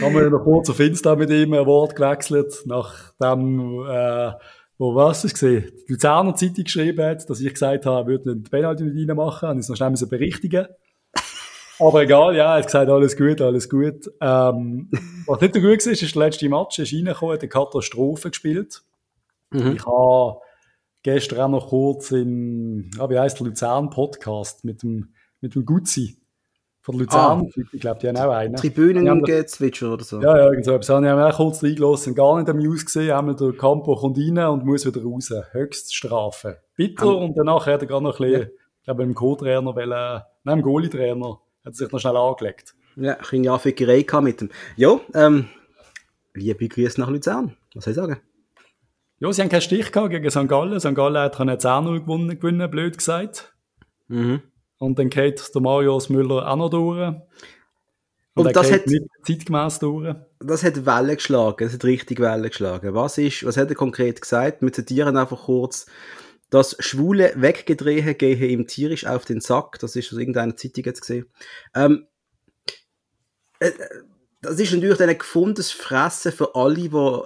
Haben [laughs] wir noch kurz auf Insta mit ihm ein Wort gewechselt, nachdem, äh, wo was ich gesehen, die Luzerner Zeitung geschrieben hat, dass ich gesagt habe, er würde den Penalty nicht reinmachen, und es noch schnell müssen berichtigen. [laughs] Aber egal, ja, er hat gesagt, alles gut, alles gut. Ähm, was nicht so gut war, ist, ist der letzte Match, er ist reingekommen, hat eine Katastrophe gespielt. Mhm. Ich habe gestern auch noch kurz im, ah, wie heißt der Luzern-Podcast mit dem, mit dem Guzzi von Luzern. Ich glaube, die haben auch einen. Tribünen Ja, aber- gezwitscher oder so. Ja, ja, irgend so etwas. Habe ich haben auch kurz reingelassen, gar nicht am News gesehen. Einmal der Campo kommt rein und muss wieder raus. Höchststrafe. Bitter. Am- und danach hat er gerade noch ein bisschen, ich glaube, dem Co-Trainer, nein, dem Goalie-Trainer, hat er sich noch schnell angelegt. Ja, ein bisschen Anfickerei gehabt mit dem. Ja, ähm, Liebe Grüße nach Luzern. Was soll ich sagen? Ja, sie haben keinen Stich gehabt gegen St. Gallen. St. Gallen hat 10-0 gewonnen, gewinnen, blöd gesagt. Mhm. Und dann geht der Marius Müller auch noch durch. Und, Und das hat- nicht zeitgemäß durch. Das hat Wellen geschlagen, das hat richtig Wellen geschlagen. Was ist, was hat er konkret gesagt? Wir zitieren einfach kurz. Das schwule Weggedrehe gehe ihm tierisch auf den Sack. Das ist aus irgendeiner Zeitung jetzt gesehen. Ähm, äh, das ist natürlich ein gefundenes Fressen für alle, die äh,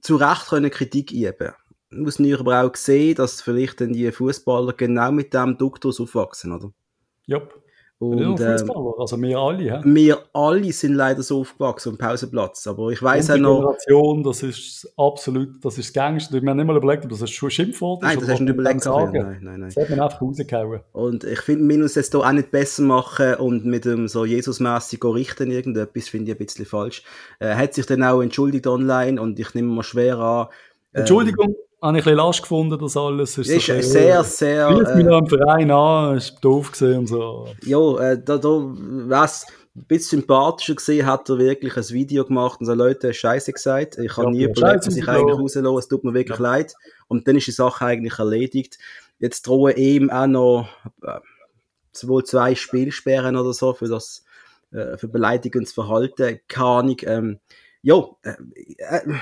zu Recht können Kritik üben. Muss natürlich aber auch sehen, dass vielleicht dann die Fußballer genau mit dem Duktus aufwachsen, oder? Ja. Und, nur ähm, Fußballer, also wir alle. hä? wir alle sind leider so aufgewachsen am Pausenplatz. Aber ich weiß auch noch, Generation, das ist absolut, das ist das Gängste. Wir haben nicht mal überlegt, ob das ein Sch- Schimpfwort ist. nein, das hast du nicht überlegt. Nein, nein, nein. Das hat man einfach rausgehauen. Und ich finde, wir müssen es jetzt hier auch nicht besser machen und mit dem so Jesusmässig richten irgendetwas, finde ich ein bisschen falsch. Er hat sich dann auch entschuldigt online und ich nehme mal schwer an. ähm, Entschuldigung, habe ich ein bisschen lasch gefunden, das alles. Ist so ein bisschen, sehr, sehr, mich äh, noch im Verein an, ist doof gesehen und so. Ja, äh, da, da, was ein bisschen sympathischer gesehen, hat er wirklich ein Video gemacht und so Leute, Scheiße gesagt. Ich habe Ja, nie ja, überlegt, was ich eigentlich rauslasse. Es tut mir wirklich leid. Und dann ist die Sache eigentlich erledigt. Jetzt drohen ihm auch noch äh, wohl zwei Spielsperren oder so für das äh, für beleidigendes Verhalten. Keine Ahnung. Ähm, ja, äh, äh,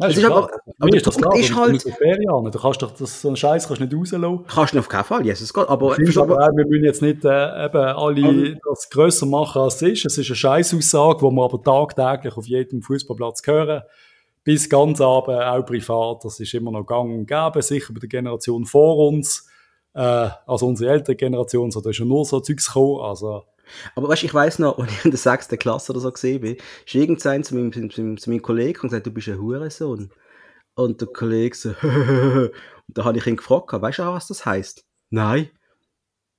Es ist aber- aber ist das klar, ist du halt- Ferien. Du kannst doch das, so einen Scheiß kannst nicht rauslassen. kannst du auf keinen Fall, Jesus Gott. Aber, aber, wir müssen jetzt nicht äh, eben alle das grösser machen, als es ist. Es ist eine Scheißaussage, die wir aber tagtäglich auf jedem Fußballplatz hören. Bis ganz abend, auch privat. Das ist immer noch gang und gäbe, sicher bei der Generation vor uns. Äh, also unsere ältere Generation, so, da ist ja nur so Zeugs gekommen. Also, Aber weißt, ich weiß noch, [laughs] als ich in der sechsten Klasse oder so gesehen bin, ist irgendein zu meinem, zu, meinem- zu meinem Kollegen und gesagt, du bist ein Hurensohn. Und der Kollege so, [laughs] und da habe ich ihn gefragt, weißt du auch, was das heißt? Nein.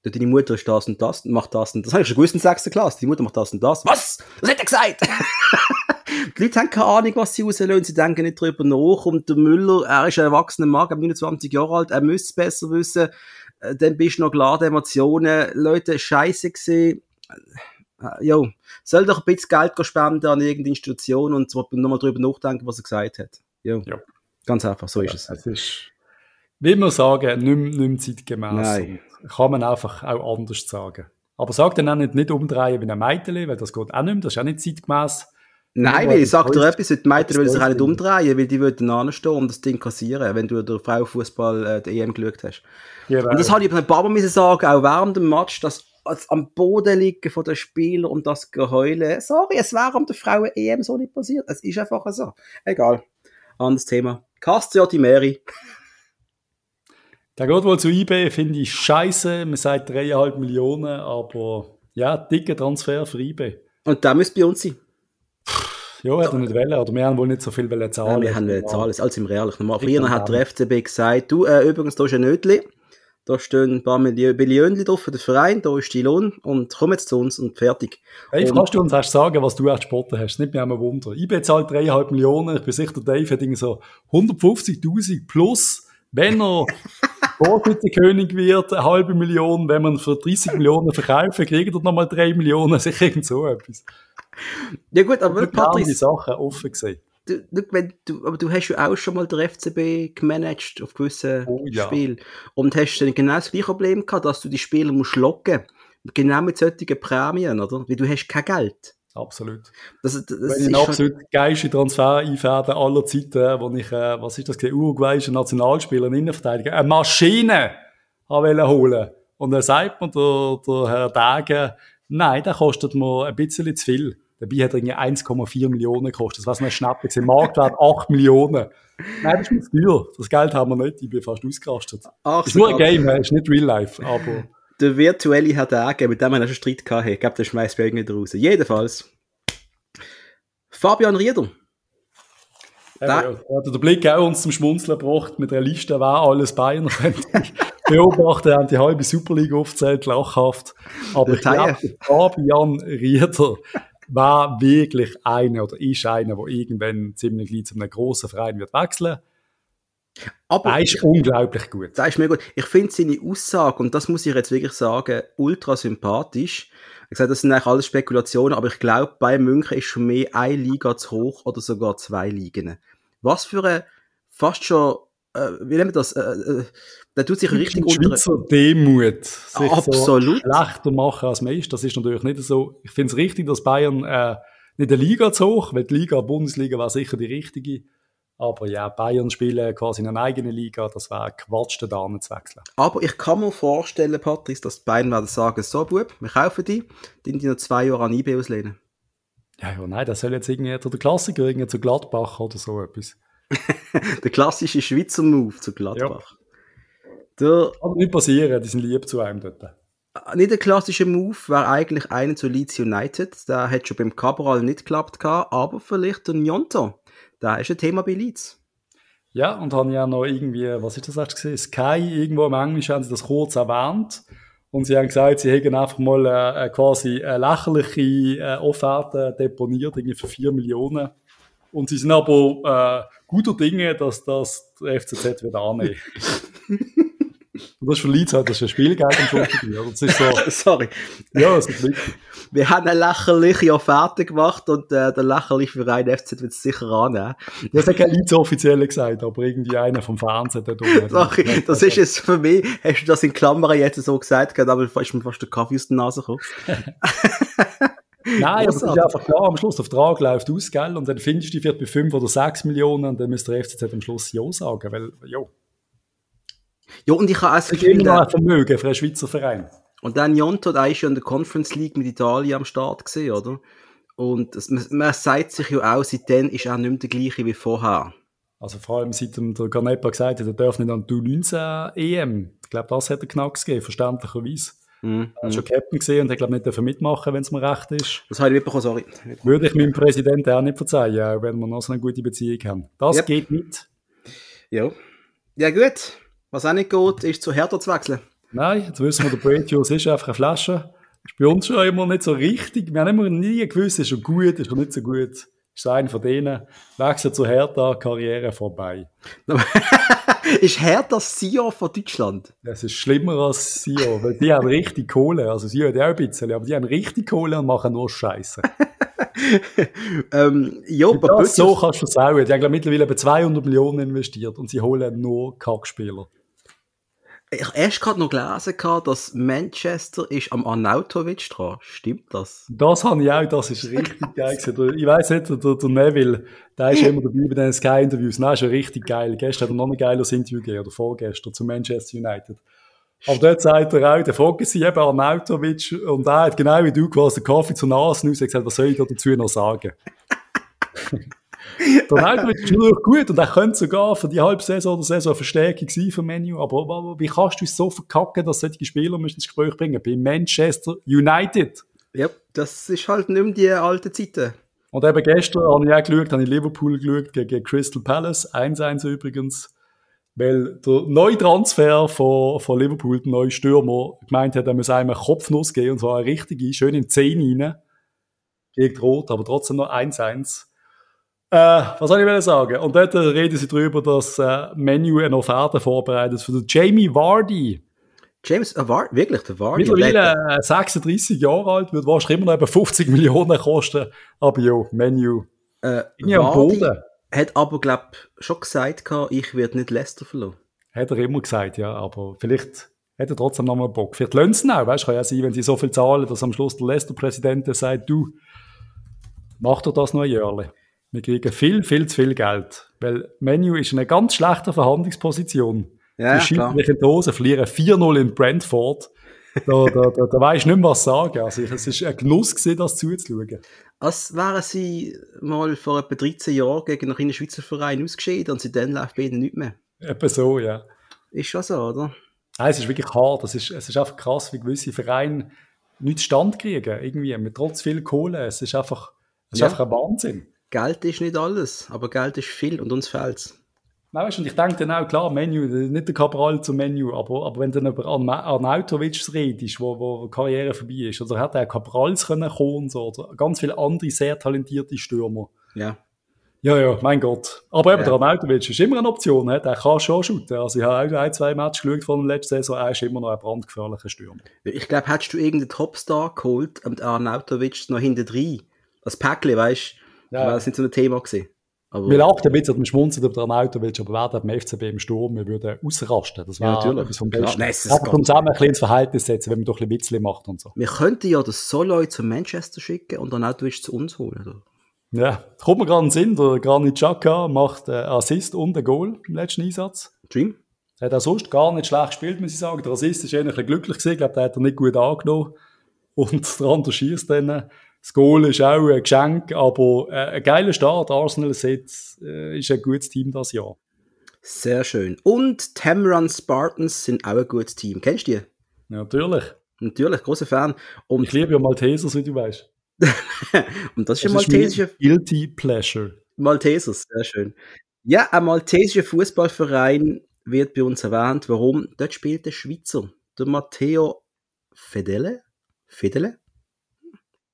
Deine Mutter ist das und das und macht das und das. Das ich schon gewusst in der sechsten Klasse. Die Mutter macht das und das. Was? Was hat er gesagt? [laughs] die Leute haben keine Ahnung, was sie rauslösen. Sie denken nicht drüber nach. Und der Müller, er ist ein erwachsener Mann, er ist 29 Jahre alt, er müsste es besser wissen. Äh, Dann bist du noch geladen, Emotionen. Leute, scheiße gesehen. Äh, Jo, soll doch ein bisschen Geld spenden an irgendeine Institution und nochmal drüber nachdenken, was er gesagt hat. Jo. Ja. Ganz einfach, so ist es. es ist, wie wir sagen, nicht, mehr- nicht mehr zeitgemäß. Nein. Kann man einfach auch anders sagen. Aber sag dann auch nicht, nicht umdrehen wie ein Mädchen, weil das geht auch nicht mehr. Das ist auch nicht zeitgemäß. Nein, weil ich sag dir etwas die Mädchen will sich auch nicht umdrehen, weil die würden anstehen und das Ding kassieren, wenn du der Frauenfußball äh, der EM geschaut hast. Genau. Und das habe ich ein paar Mal müssen sagen, auch während dem Match, dass am Boden liegen von den Spielern und das Geheule. Sorry, es wäre am der Frauen EM so nicht passiert. Es ist einfach so. Egal. Anderes Thema. Castio die Mary. Der geht wohl zu eBay, finde ich scheiße. Man sagt 3,5 Millionen, aber ja, dicker Transfer für eBay. Und der müsste bei uns sein. Ja, hätte er nicht wollen, oder wir haben wohl nicht so viel wollen Ja, zahlen. wir haben eine Zahl, ist alles im Real. Früher hat der FCB gesagt, du, äh, übrigens, da ist ein Nötli. Da stehen ein paar Millionen drauf für den Verein, da ist die Lohn und komm jetzt zu uns und fertig. Hey, Und- kannst du uns erst sagen, was du echt Sporten hast? Nicht mehr ein Wunder. eBay zahlt 3,5 Millionen. Ich bin sicher, der Dave hat so 150.000 plus, wenn er [laughs] Torschützenkönig wird, eine halbe Million. Wenn man für 30 Millionen verkaufen, kriegt er nochmal 3 Millionen. [laughs] Sicher irgend so etwas. Ja gut, aber Patrice, Sachen offen gesehen. Du, wenn, du, aber du hast ja auch schon mal den FCB gemanagt auf gewissen Oh ja. Spielen. Und hast dann genau das gleiche Problem gehabt, dass du die Spieler musst locken. Genau mit solchen Prämien, oder? Weil du hast kein Geld. Absolut. Das, das, Wenn ich einen schon- absolut geilsten Transfer einfäde aller Zeiten, wo ich, äh, was ist das, gewesen? uruguayischen Nationalspieler, einen Innenverteidiger, eine Maschine wollen holen. Und dann sagt mir der, der Herr Dage, nein, der kostet mir ein bisschen zu viel. Dabei hat er irgendwie 1,4 Millionen gekostet. Das war so ein Schnapp. gewesen. Marktwert [laughs] 8 Millionen. Nein, das ist mir zu teuer. Das Geld haben wir nicht. Ich bin fast ausgerastet. Ach, ist nur ein Game, äh, ist nicht Real Life. Aber Der virtuelle Herr Dage, mit dem wir schon Streit gehabt haben. Ich glaube, der schmeißt bei irgendwie raus. Jedenfalls. Fabian Rieder. Da- ja. Hat der Blick auch uns zum Schmunzeln gebracht mit einer Liste, wer alles Bayern könnte. [laughs] Beobachten haben die halbe Superliga aufgezählt, lachhaft. Aber Der ich glaube, Fabian Rieder war wirklich einer oder ist einer, der irgendwann ziemlich gleich zu einem grossen Verein wird wechseln. Aber der ist unglaublich gut. Der ist mega gut. Ich finde seine Aussage, und das muss ich jetzt wirklich sagen, ultra sympathisch. Ich sage, das sind eigentlich alles Spekulationen, aber ich glaube, bei München ist schon mehr eine Liga zu hoch oder sogar zwei Ligen. Was für eine fast schon, äh, wie nennen wir das, äh, äh, der tut sich richtig unter... Schweizer Demut, sich Absolut. so schlechter machen als man ist, das ist natürlich nicht so. Ich finde es richtig, dass Bayern äh, nicht eine Liga zu hoch, weil die Liga, Bundesliga war sicher die richtige. Aber ja, Bayern spielen quasi in einer eigenen Liga, das wäre Quatsch, da zu wechseln. Aber ich kann mir vorstellen, Patrice, dass die Bayern werden sagen, so Bub, wir kaufen die, die die noch zwei Jahre an IB auslehnen. Ja, ja, nein, das soll jetzt irgendwie der Klassiker irgendwie zu Gladbach oder so etwas. [laughs] der klassische Schweizer Move zu Gladbach. Der, Kann nicht passieren, die sind lieb zu einem dort. Nicht der klassische Move wäre eigentlich einer zu Leeds United. Der hat schon beim Cabral nicht geklappt, aber vielleicht der Njonto da ist ein Thema bei Leeds. Ja, und haben ja noch irgendwie, was ist das erst gesehen? Sky, irgendwo im Englisch haben sie das kurz erwähnt. Und sie haben gesagt, sie hätten einfach mal äh, quasi eine lächerliche äh, Offerte deponiert, irgendwie für 4 Millionen. Und sie sind aber äh, guter Dinge, dass das der FCZ wieder annehmen. [laughs] Und das ist für Leeds halt, das ist ein Spielgeld am. Das ist so. [laughs] Sorry. Ja, das ist wirklich. Wir haben eine lächerliche Offerte gemacht und äh, der lächerliche Verein FCZ wird es sicher annehmen. Das hat kein Leeds offiziell gesagt, aber irgendwie einer vom Fernsehen da drüben. [laughs] Sorry, das ist es für mich. Hast du das in Klammern jetzt so gesagt, aber ist mir fast der Kaffee aus der Nase gekommen. [laughs] Nein, aber es ist einfach klar, am Schluss der Vertrag läuft aus, gell? Und dann findest du die vielleicht bei 5 oder 6 Millionen und dann müsste der FCZ am Schluss Ja sagen, weil, ja. Ja, und ich habe das Gefühl... Das ist immer ein Vermögen für einen Schweizer Verein. Und dann Jonto, der ist ja in der Conference League mit Italien am Start gesehen, oder? Und das, man, man sagt sich ja auch, seitdem ist er nicht mehr der gleiche wie vorher. Also vor allem seit der Ganepa gesagt hat, er darf nicht an die U19 EM. Ich glaube, das hat er Knacks gegeben, verständlicherweise. Mm, er hat schon Captain gesehen und hat, glaube nicht mitmachen wenn es mir recht ist. Das habe ich mitbekommen, sorry. Würde ich meinem Präsidenten auch nicht verzeihen, auch wenn wir noch so eine gute Beziehung haben. Das yep. geht nicht. Ja. Ja, gut. Was auch nicht geht, ist zu Hertha zu wechseln. Nein, jetzt wissen wir, der Brady ist einfach eine Flasche. Ist bei uns schon immer nicht so richtig. Wir haben immer nie gewusst, ist er gut, ist er nicht so gut. Ist einer von denen. Wechselt zu Hertha, Karriere vorbei. [laughs] ist Hertha CEO von Deutschland? Das ist schlimmer als CEO, weil die haben richtig Kohle. Also sie haben auch ein bisschen, aber die haben richtig Kohle und machen nur Scheiße. [laughs] ähm, ja, das so kannst du sagen. Die haben mittlerweile etwa 200 Millionen investiert und sie holen nur Kackspieler ich habe erst gerade noch gelesen, dass Manchester ist am Arnautovic dran. Stimmt das? Das habe ich auch, das ist richtig [laughs] geil gewesen. Ich weiss nicht, der, der Neville, der ist immer dabei bei den Sky-Interviews. Nein, ist schon richtig geil. Gestern hat er noch ein geiles Interview gegeben, oder vorgestern, zu Manchester United. Aber dort sagt er auch, der fragt sie eben Arnautovic, und er hat genau wie du quasi den Kaffee zur Nase und gesagt, was soll ich da dazu noch sagen? [laughs] Der Albrecht ist natürlich gut und er könnte sogar für die halbe Saison oder Saison eine Verstärkung sein für Menu. Aber, wie kannst du es so verkacken, dass solche Spieler ins Gespräch bringen? Bei Manchester United. Ja, das ist halt nicht mehr die alten Zeiten. Und eben gestern habe ich auch geschaut, habe ich Liverpool geschaut gegen Crystal Palace, 1-1 übrigens. Weil der neue Transfer von, von Liverpool, der neue Stürmer, gemeint hat, er muss einem Kopfnuss geben, und zwar eine richtige, schön in 10 rein. Gegen Rot, aber trotzdem noch 1-1. Äh, was soll ich sagen? Und dort reden sie darüber, dass äh, Menu eine Offerte vorbereitet für den Jamie Vardy. James äh, Vardy? Wirklich, der Vardy? Mittlerweile äh, 36 Jahre alt, wird wahrscheinlich immer noch etwa 50 Millionen kosten. Aber ja, Menu. Äh, Vardy hat aber, glaube ich, schon gesagt, ich werde nicht Leicester verloren. Hat er immer gesagt, ja. Aber vielleicht hat er trotzdem noch mal Bock. Vielleicht lohnt es auch, weißt du, kann ja sein, wenn sie so viel zahlen, dass am Schluss der Leicester-Präsident sagt, du, mach doch das noch ein Jahrchen. Wir kriegen viel, viel zu viel Geld. Weil Menu ist in einer ganz schlechten Verhandlungsposition. Ja, die die Hose, verlieren 4-0 in Brentford. Da, [laughs] da, da, da weisst du nicht mehr, was sagen. Also, es ist ein Genuss gewesen, das zuzuschauen. Als wären sie mal vor etwa 13 Jahren gegen einen Schweizer Verein ausgeschieden und sie dann läuft bei ihnen nicht mehr. Etwa so, ja. Ist schon so, oder? Nein, es ist wirklich hart. Es ist, es ist einfach krass, wie gewisse Vereine nicht Stand kriegen. Irgendwie, mit trotz viel Kohle. Es ist einfach, es ist ja. einfach ein Wahnsinn. Geld ist nicht alles, aber Geld ist viel und uns fehlt's. Nein, weißt, und ich denke dann auch, klar, Menü, nicht der Cabral zum Menü, aber, aber wenn du dann über Arnautovic redest, wo, wo Karriere vorbei ist, oder hat er Cabrals können kommen, so, oder ganz viele andere sehr talentierte Stürmer. Ja. Ja, ja, mein Gott. Aber eben, ja. der Arnautovic ist immer eine Option, he? der kann schon shooten. Also ich habe auch ein, zwei Matches geschaut von der letzten Saison, er ist immer noch ein brandgefährlicher Stürmer. Ich glaube, hättest du irgendeinen Topstar geholt und Arnautovic noch hinter drin, als Päckchen, weißt du, ja. das sind so ein Thema gewesen. Aber wir lachen ein bisschen, schmunzeln über den Arnautovic, aber wer beim FCB im Sturm, wir würden ausrasten. Das wäre ja, natürlich. etwas vom Besten. Nein, aber um zusammen ein kleines Verhältnis setzen, wenn man doch ein bisschen Witzli macht und so. Wir könnten ja das Soloy zu Manchester schicken und Arnautovic zu uns holen, oder? Ja, kommt mir gerade in den Sinn, der Granit Xhaka macht einen Assist und ein Goal im letzten Einsatz. Dream. Er hat auch sonst gar nicht schlecht gespielt, muss ich sagen. Der Assist ist eher ein bisschen glücklich gewesen. Ich glaube, der hat er nicht gut angenommen. Und der andere schießt dann. Das Goal ist auch ein Geschenk, aber äh, ein geiler Start. Arsenal sitzt, äh, ist ein gutes Team das Jahr. Sehr schön. Und Tamron Spartans sind auch ein gutes Team. Kennst du die? Ja, natürlich. Natürlich, großer Fan. Und ich liebe ja Maltesers, wie du weißt. [laughs] und das ist ein maltesischer. Guilty Pleasure. Maltesers, sehr schön. Ja, ein maltesischer Fußballverein wird bei uns erwähnt. Warum? Dort spielt der Schweizer, der Matteo Fedele. Fedele?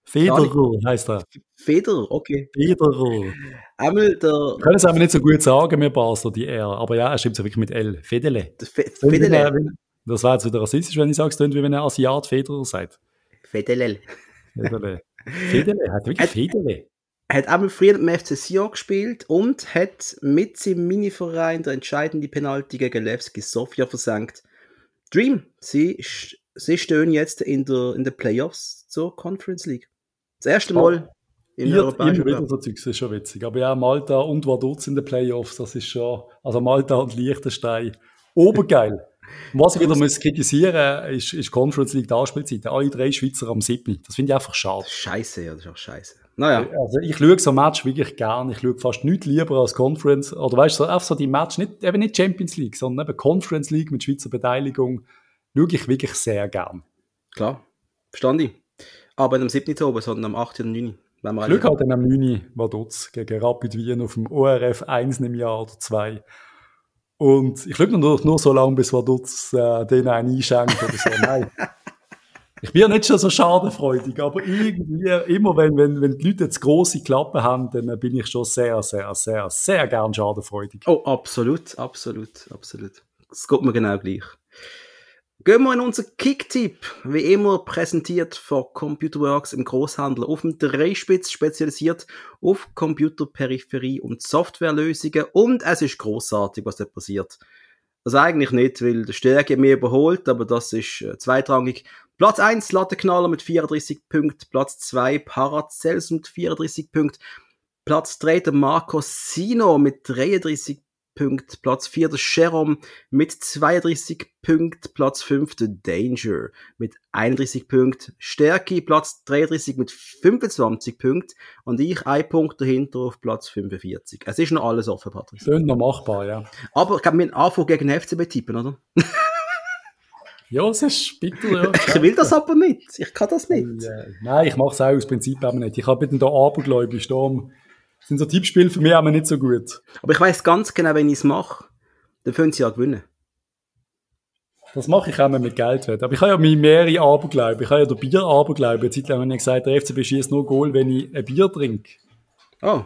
Federer heißt er. Federer, okay. Federer. Einmal der. Kann es aber nicht so gut sagen, mir Basler, die R. Aber ja, er schreibt es wirklich mit L. Fedele. Fedele. Das wäre jetzt wieder rassistisch, wenn ich sage, es klingt wie wenn ein Asiat Federer sagt. Fedele. Fedele. Fedele, hat wirklich Fedele. Er hat einmal früher im FC Sion gespielt und hat mit seinem Miniverein der entscheidende Penalty gegen Levski Sofia versenkt. Dream, sie, sie stehen jetzt in der, in den Playoffs zur Conference League. Das erste Mal in der Europäischen wieder so Zeugs, das ist schon witzig. Aber ja, Malta und Vaduz in den Playoffs, das ist schon, also Malta und Liechtenstein, obergeil. [laughs] Was ich wieder muss kritisieren ist, ist Conference League Anspielzeit. Alle drei Schweizer am 7. Das finde ich einfach schade. Scheiße, ja, das ist auch scheiße. Naja. Also ich schaue so ein Match wirklich gern. Ich schaue fast nichts lieber als Conference. Oder weißt du, einfach so die Match, nicht, eben nicht Champions League, sondern eben Conference League mit Schweizer Beteiligung, schaue ich wirklich sehr gern. Klar, verstand ich. Aber nicht am 7. Oktober, sondern am 8. und 9. Glück hat dann am 9. Vaduz gegen Rapid Wien auf dem ORF 1 im Jahr oder 2. Und ich schaue natürlich nur so lange, bis Vaduz äh, denen einen einschenkt oder so. [laughs] Nein. Ich bin ja nicht schon so schadenfreudig, aber irgendwie, immer wenn, wenn, wenn die Leute jetzt grosse Klappen haben, dann bin ich schon sehr, sehr, sehr, sehr gern schadenfreudig. Oh, absolut, absolut, absolut. Das geht mir genau gleich. Gehen wir in unser Kick-Tipp, wie immer präsentiert von Computerworks im Großhandel auf dem Dreispitz spezialisiert auf Computerperipherie und Softwarelösungen und es ist großartig, was da passiert. Also eigentlich nicht, weil der Stärke mehr überholt, aber das ist äh, zweitrangig. Platz 1 Lattenknaller mit 34 Punkten, Platz 2 Paracels mit 34 Punkten, Platz 3 der Marco Sino mit 33 Punkte. Platz 4 der Sherom mit 32 Punkten. Platz 5 der Danger mit 31 Punkten. Stärke Platz 33 mit 25 Punkten. Und ich ein Punkt dahinter auf Platz 45. Es ist noch alles offen, Patrick. Schön noch machbar, ja. Aber ich kann mir einen Anfang gegen den FCB tippen, oder? [laughs] Ja, es ist bitter, ja. [laughs] ich will das aber nicht. Ich kann das nicht. Nein, ich mache es auch aus Prinzip aber nicht. Ich habe da abergläubisch, darum sind so Tippspiele für mich aber nicht so gut. Aber ich weiß ganz genau, wenn ich es mache, dann können sie ja gewinnen. Das mache ich auch mit Geld. Aber ich habe ja meine mehrere Aberglaube. Ich habe ja der Bier-Aberglaube. Eine Zeit lang habe ich gesagt, der FCB schießt nur Goal, wenn ich ein Bier trinke. Oh.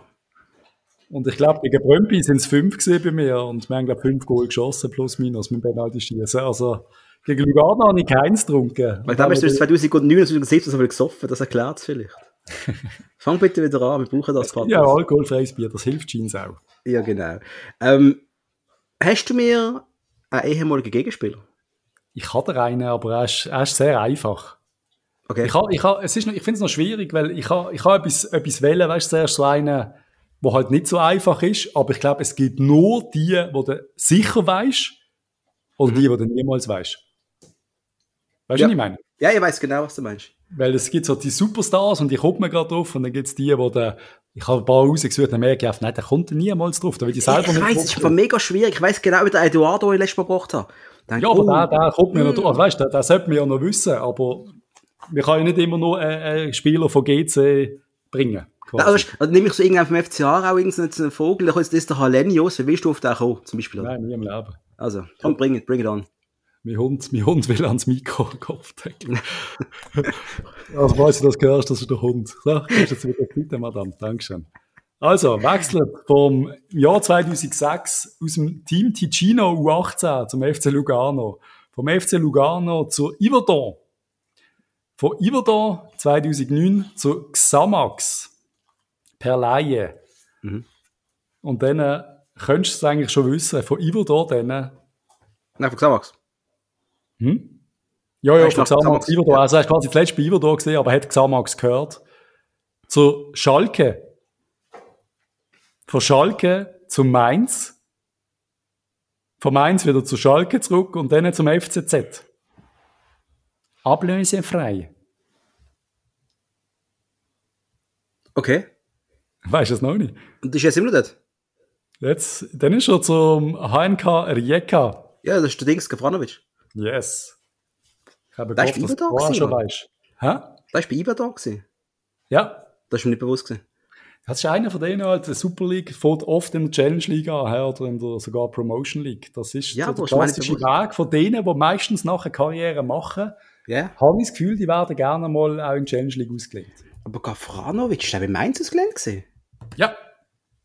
Und ich glaube, gegen Brömpi sind es fünf gesehen bei mir. Und wir haben, glaube ich, fünf Goal geschossen, plus minus mit Penalty schießen. Also, gegen Lugano habe ich keins getrunken. Weil damals hast du 2009 und 2017 so viel gesoffen. Das erklärt es vielleicht. [laughs] Fang bitte wieder an, wir brauchen das gerade. Ja, alkoholfreies Bier, das hilft Jeans auch. Ja, genau. Ähm, hast du mir einen ehemaligen Gegenspieler? Ich hatte einen, aber er ist, er ist sehr einfach. Okay. Ich, ich, ich finde es noch schwierig, weil ich habe ich ha etwas, etwas wählen, weißt du, zuerst so einen, der halt nicht so einfach ist, aber ich glaube, es gibt nur die, die du sicher weißt oder mhm. die, die du niemals weißt. Weißt du, ja. was ich meine? Ja, ich weiß genau, was du meinst. Weil es gibt so die Superstars und ich komme mir gerade drauf und dann gibt es die, wo der, ich habe ein paar rausgesucht, dann merke ich, nein, der kommt niemals drauf, da will ich selber ich nicht weiß, es ist mega schwierig, ich weiß genau, wie der Eduardo letztes Mal gebracht hat. Denke, ja, aber oh, der, der kommt mir noch drauf, also, weißt du, der, sollte man ja noch wissen, aber wir können ja nicht immer nur einen Spieler von GC bringen. Also, also nehme ich so irgendwann vom FCA auch irgendeinen Vogel, da kommt jetzt der Halenius, wie willst du auf den kommen, zum Beispiel? Nein, nie im Leben. Also, komm, bring it, bring it on. Mein Hund, mein Hund will ans Mikro [laughs] Kopfdeckel. [laughs] also, falls du das gehörst, das ist der Hund. So, du jetzt wieder bitte, Madame. Dankeschön. Also, wechselt vom Jahr 2006 aus dem Team Ticino U18 zum FC Lugano. Vom FC Lugano zur Iverdon. Von Iverdon 2009 zu Xamax. Per Laie. Mhm. Und dann äh, könntest du es eigentlich schon wissen. Von Iverdon dann. Nein, von Xamax. Hm? Ja, ja, Hast du von nach Xamax Iverdon. Also, er ist quasi zuletzt bei Iverdon gesehen, aber hat Xamax gehört. Zu Schalke. Von Schalke zu Mainz. Von Mainz wieder zu Schalke zurück und dann zum FCZ. Ablösefrei. Okay. Weißt du das noch nicht? Und ist jetzt immer noch dort? Jetzt, dann ist er zum HNK Rijeka. Ja, das ist der Dings, Gafranovic. Yes. Ich habe Da ist gehofft, dass du vorher schon weißt. Hä? War bei IBA da. Gewesen. Ja. Das ist mir nicht bewusst. Gewesen. Das ist einer von denen, halt, der Super League fängt oft in der Challenge League an, oder in der sogar Promotion League. Das ist Ja, so der klassische. Weg von denen, die meistens nachher Karriere machen. Ja. Habe ich das Gefühl, die werden gerne mal auch in die Challenge League ausgelegt. Aber Gafranovic, ist der bei Mainz gewesen? Ja.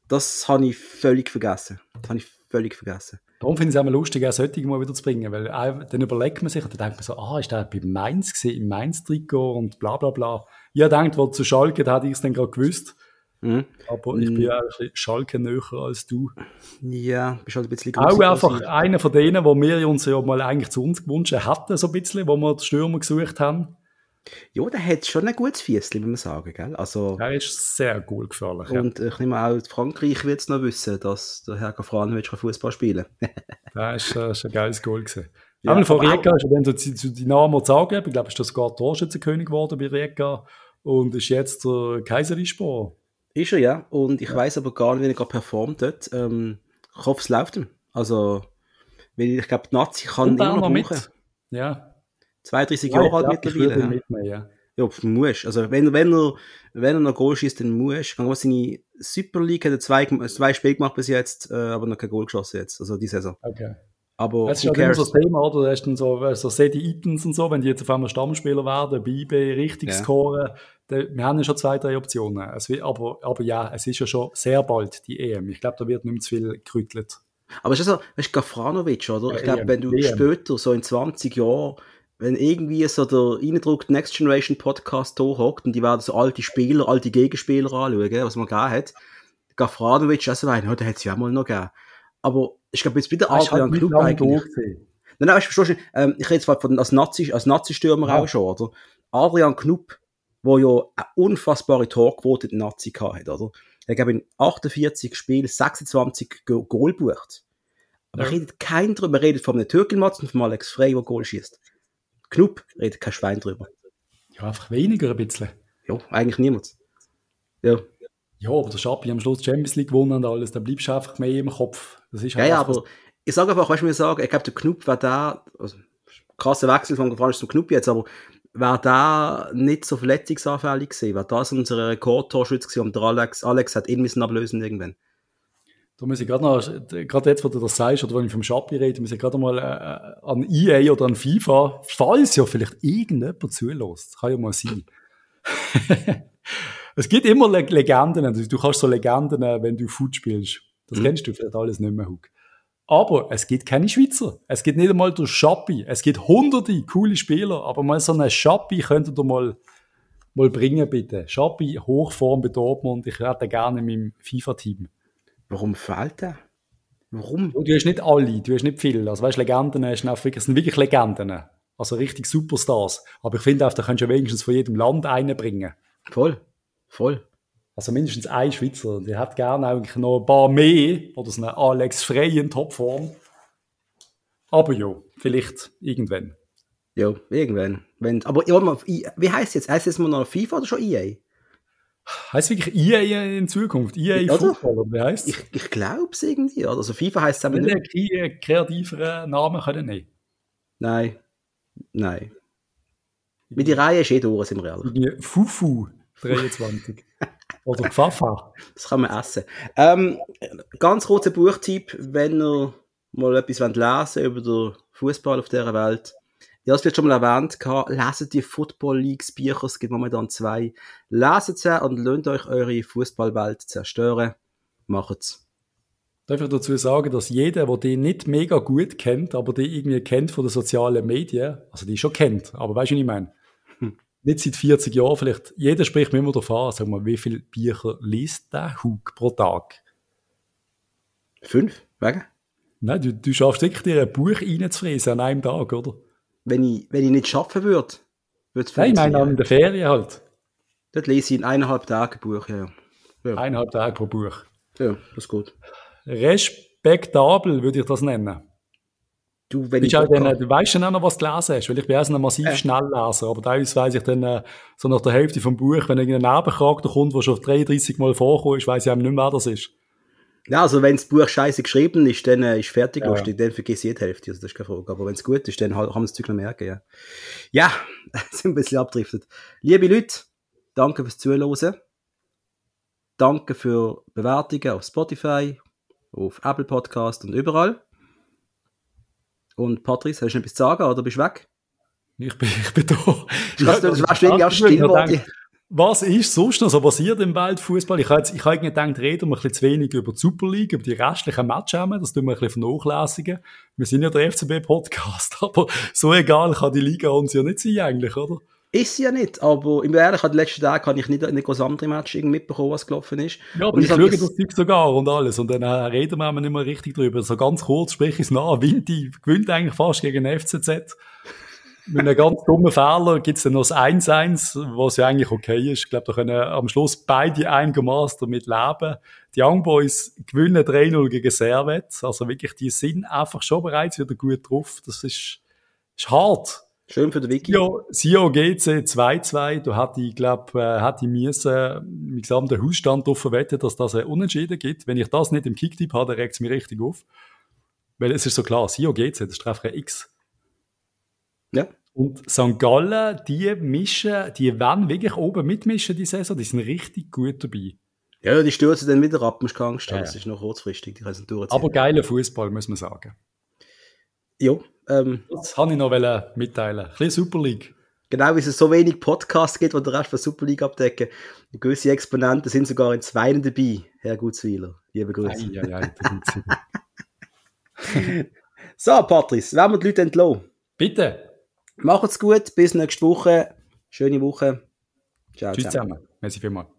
Das habe ich völlig vergessen. Das habe ich völlig vergessen. Darum finde ich es auch mal lustig, auch solche mal wieder zu bringen, weil auch, dann überlegt man sich und dann denkt man so, ah, ist der bei Mainz gesehen, im Mainz-Trikot und bla bla bla. Ich denkt, wo zu Schalke, da hätte ich es dann gerade gewusst. Mhm. Aber ich bin ja ein bisschen Schalke näher als du. Ja, bist halt ein bisschen Auch einfach einer von denen, wo wir uns ja mal eigentlich zu uns gewünscht hatten, so ein bisschen, wo wir den Stürmer gesucht haben. Ja, der hat schon ein gutes Fiesli, muss man sagen. Gell? Also, Er ist sehr gut gefährlich. Ja. Und ich nehme auch, Frankreich wird es noch wissen, dass der Herr Gafranovic Fußball spielen kann. Das [laughs] ist, äh, ist ein geiles Goal gewesen. Ja, von aber auch- Rijeka ist er dann so zu, zu Dynamo Zagreb. Ich glaube, ist das sogar Torschützenkönig geworden bei Rijeka und ist jetzt der Kaiserispor. Ist er, ja. Und ich weiß aber gar nicht, wie er gerade performt dort. Ähm, ich hoffe, es läuft ihm. Also, weil ich glaube, die Nazi kann Und immer noch noch mit. Ja. 32 Ja, Jahre alt ich ich mittlerweile. Ja, mitnehmen, ja. ja muss. Also, wenn, wenn, er, wenn er noch Goal schießt, dann muss. Ich was seine Super League hat er zwei, zwei Spiele gemacht bis jetzt, äh, aber noch kein Goal geschossen jetzt. Also, die Saison. Okay. Aber Das ist halt immer so das Thema, oder? Da hast du dann so, so Sadie Eatons und so, wenn die jetzt auf einmal Stammspieler werden, IB richtig Ja. scoren, dann, wir haben ja schon zwei, drei Optionen. Es wird, aber, aber ja, es ist ja schon sehr bald die EM. Ich glaube, da wird nicht mehr zu viel gerüttelt. Aber es ist so, weißt du, Gafranovic, oder? Ich Ja, glaube, EM, wenn du EM. später, so in 20 Jahren, wenn irgendwie so der reindruckt Next Generation Podcast hockt und die werden so alte Spieler, alte Gegenspieler anschauen, was man gegeben hat. Gafranovic, also ein, ja, der hat es ja auch mal noch gegeben. Aber ich glaube, jetzt bei der Das ist halt Adrian lange eigentlich. Nein, nein, du, verstehst du, ähm, ich rede zwar von, als Nazi, als Nazi-Stürmer Ja. auch schon, oder? Adrian Knupp, der ja eine unfassbare Torquote in Nazi hatte, oder? Er gab in 48 Spielen 26 Go Goal bucht. Aber Ja. redet kein drüber. redet von einem Türkelmatz und von Alex Frey, der Goal schießt. Knupp redet kein Schwein drüber. Ja, einfach weniger ein bisschen. Ja, eigentlich niemand. Ja, Ja, aber der Schappi am Schluss Champions League gewonnen und alles, da bleibst du einfach mehr im Kopf. Das ist ja, halt ja einfach- aber ich sage einfach, weißt du, wie ich sage, ich glaube, der Knupp war da, also, krasser Wechsel von Gefranisch zum Knupp jetzt, aber wäre da nicht so verletzungsanfällig gewesen, wäre das unser Rekordtorschütze gewesen und der Alex, Alex hat ihn müssen ablösen irgendwann. Da muss ich gerade noch, gerade jetzt, wo du das sagst, oder wenn ich vom Schappi rede, muss ich gerade mal äh, an EA oder an FIFA, falls ja vielleicht irgendjemand zulässt, kann ja mal sein. [laughs] es gibt immer Le Legenden, also du kannst so Legenden, äh, wenn du Foot spielst. Das Mhm. kennst du vielleicht alles nicht mehr, Hug. Aber es gibt keine Schweizer. Es gibt nicht einmal der Schappi. Es gibt hunderte coole Spieler, aber mal so einen Schappi könntet ihr mal, mal bringen, bitte. Schappi, Hochform bei Dortmund. Ich hätte gerne in meinem FIFA-Team. Warum fehlt der? Warum? Du hast nicht alle, du hast nicht viele. Also weißt, Legenden hast du wirklich, es sind wirklich Legenden. Also richtig Superstars. Aber ich finde auch, da könntest du wenigstens von jedem Land einen bringen. Voll. Voll. Also mindestens ein Schweizer. Der hat gerne eigentlich noch ein paar mehr. Oder so einen Alex Frey in Topform. Aber ja, vielleicht irgendwann. Ja, irgendwann. Wenn, aber ja, wie heißt jetzt? Heißt jetzt mal noch FIFA oder schon EA? Heißt wirklich EA in Zukunft? EA Oder? Football, oder wie heißt Ich, ich glaube es irgendwie. oder? Also FIFA heißt es aber nicht. der keine kreativeren Namen können nehmen. Nein. Nein. Mit der Reihe ist eh durch, sind wir ehrlich. Fufu 23. [laughs] oder Pfafa. Das kann man essen. Ähm, ganz kurzer Buchtipp, wenn ihr mal etwas wollt lesen über den Fußball auf dieser Welt. Ja, es wird schon mal erwähnt, leset die Football Leagues Bücher, es gibt momentan zwei. Leset sie und lasst euch eure Fußballwelt zerstören. Macht's. Darf ich dazu sagen, dass jeder, der die nicht mega gut kennt, aber die irgendwie kennt von den sozialen Medien, also die schon kennt, aber weißt du, was ich meine? Hm. Nicht seit 40 Jahren vielleicht, jeder spricht mir immer davon, sag mal, wie viele Bücher liest der Hug pro Tag? Fünf? Wegen? Nein, du, du schaffst wirklich dir ein Buch reinzufräsen an einem Tag, oder? Wenn ich, wenn ich nicht schaffen würde, würde es Nein, ich meine an der Ferien halt. Dort lese ich in eineinhalb Tagen ein Buch, ja. ja. Eineinhalb Tage pro Buch. Ja, das ist gut. Respektabel würde ich das nennen. Du, wenn ich dann, du weißt schon auch noch, was du gelesen hast, weil ich bin auch so ein massiv äh. Schnellleser, aber teilweise weiss ich dann äh, so nach der Hälfte vom Buch, wenn irgendein Nebencharakter kommt, der schon 33 Mal vorkommt weiss ich auch nicht mehr, wer das ist. Ja, also wenn das Buch scheiße geschrieben ist, dann äh, ist fertig ja. lustig, dann vergiss ich die Hälfte, also das ist keine Frage. Aber wenn es gut ist, dann haben wir das Zeug noch merken, ja. Ja, [laughs] sind ein bisschen abdriftet. Liebe Leute, danke fürs Zuhören. Danke für Bewertungen auf Spotify, auf Apple Podcast und überall. Und Patrice, hast du noch etwas zu sagen oder bist du weg? Ich bin, ich bin da. Ich ja, du warst irgendwie erst still was ist sonst noch so passiert im Weltfußball? Ich habe jetzt, ich habe gedacht, reden wir ein bisschen zu wenig über die Super League, über die restlichen Matches, das tun wir ein bisschen vernachlässigen. Wir sind ja der FCB-Podcast, [laughs] aber so egal kann die Liga uns ja nicht sein eigentlich, oder? Ist sie ja nicht, aber im Ehrlich, den letzten Tag habe ich nicht, nicht groß andere Match mitbekommen, was gelaufen ist. Ja, aber und ich, ich schaue das Zeug sogar und alles und dann äh, reden wir nicht mehr richtig drüber. So ganz kurz spreche ich es nach, Vinti gewinnt eigentlich fast gegen FCZ mit einem ganz dummen Fehler gibt es dann noch das 1-1, was ja eigentlich okay ist. Ich glaube, da können am Schluss beide einigermaßen damit leben. Die Young Boys gewinnen 3-0 gegen Servet. Also wirklich, die sind einfach schon bereits wieder gut drauf. Das ist, ist hart. Schön für den Wiki. Sio GC 2-2. Da hat ich, glaube, äh, hat ich müssen mit gesamten Hausstand darauf wetten, dass das ein Unentschieden gibt. Wenn ich das nicht im Kicktipp habe, dann regt es mich richtig auf. Weil es ist so klar, Sio GC, das ist einfach ein X. Ja. Und St. Gallen, die mischen, die werden wirklich oben mitmischen die Saison, die sind richtig gut dabei. Ja, die stürzen dann wieder ab, musst du Angst haben, ja. das ist noch kurzfristig, die können durchziehen. Aber geiler Fußball, muss man sagen. Ja. Ähm, das kann ich noch mitteilen. Ein bisschen Super League. Genau, wie es so wenig Podcasts gibt, die den Rest von Super League abdecken. Gewisse Exponenten sind sogar in zwei dabei, Herr Gutzweiler. Liebe Grüße. Ei, ei, ei, [laughs] so, Patrice, werden wir die Leute entlassen? Bitte. Macht's gut, bis nächste Woche. Schöne Woche. Ciao Tschüss zusammen. zusammen. Merci vielmals.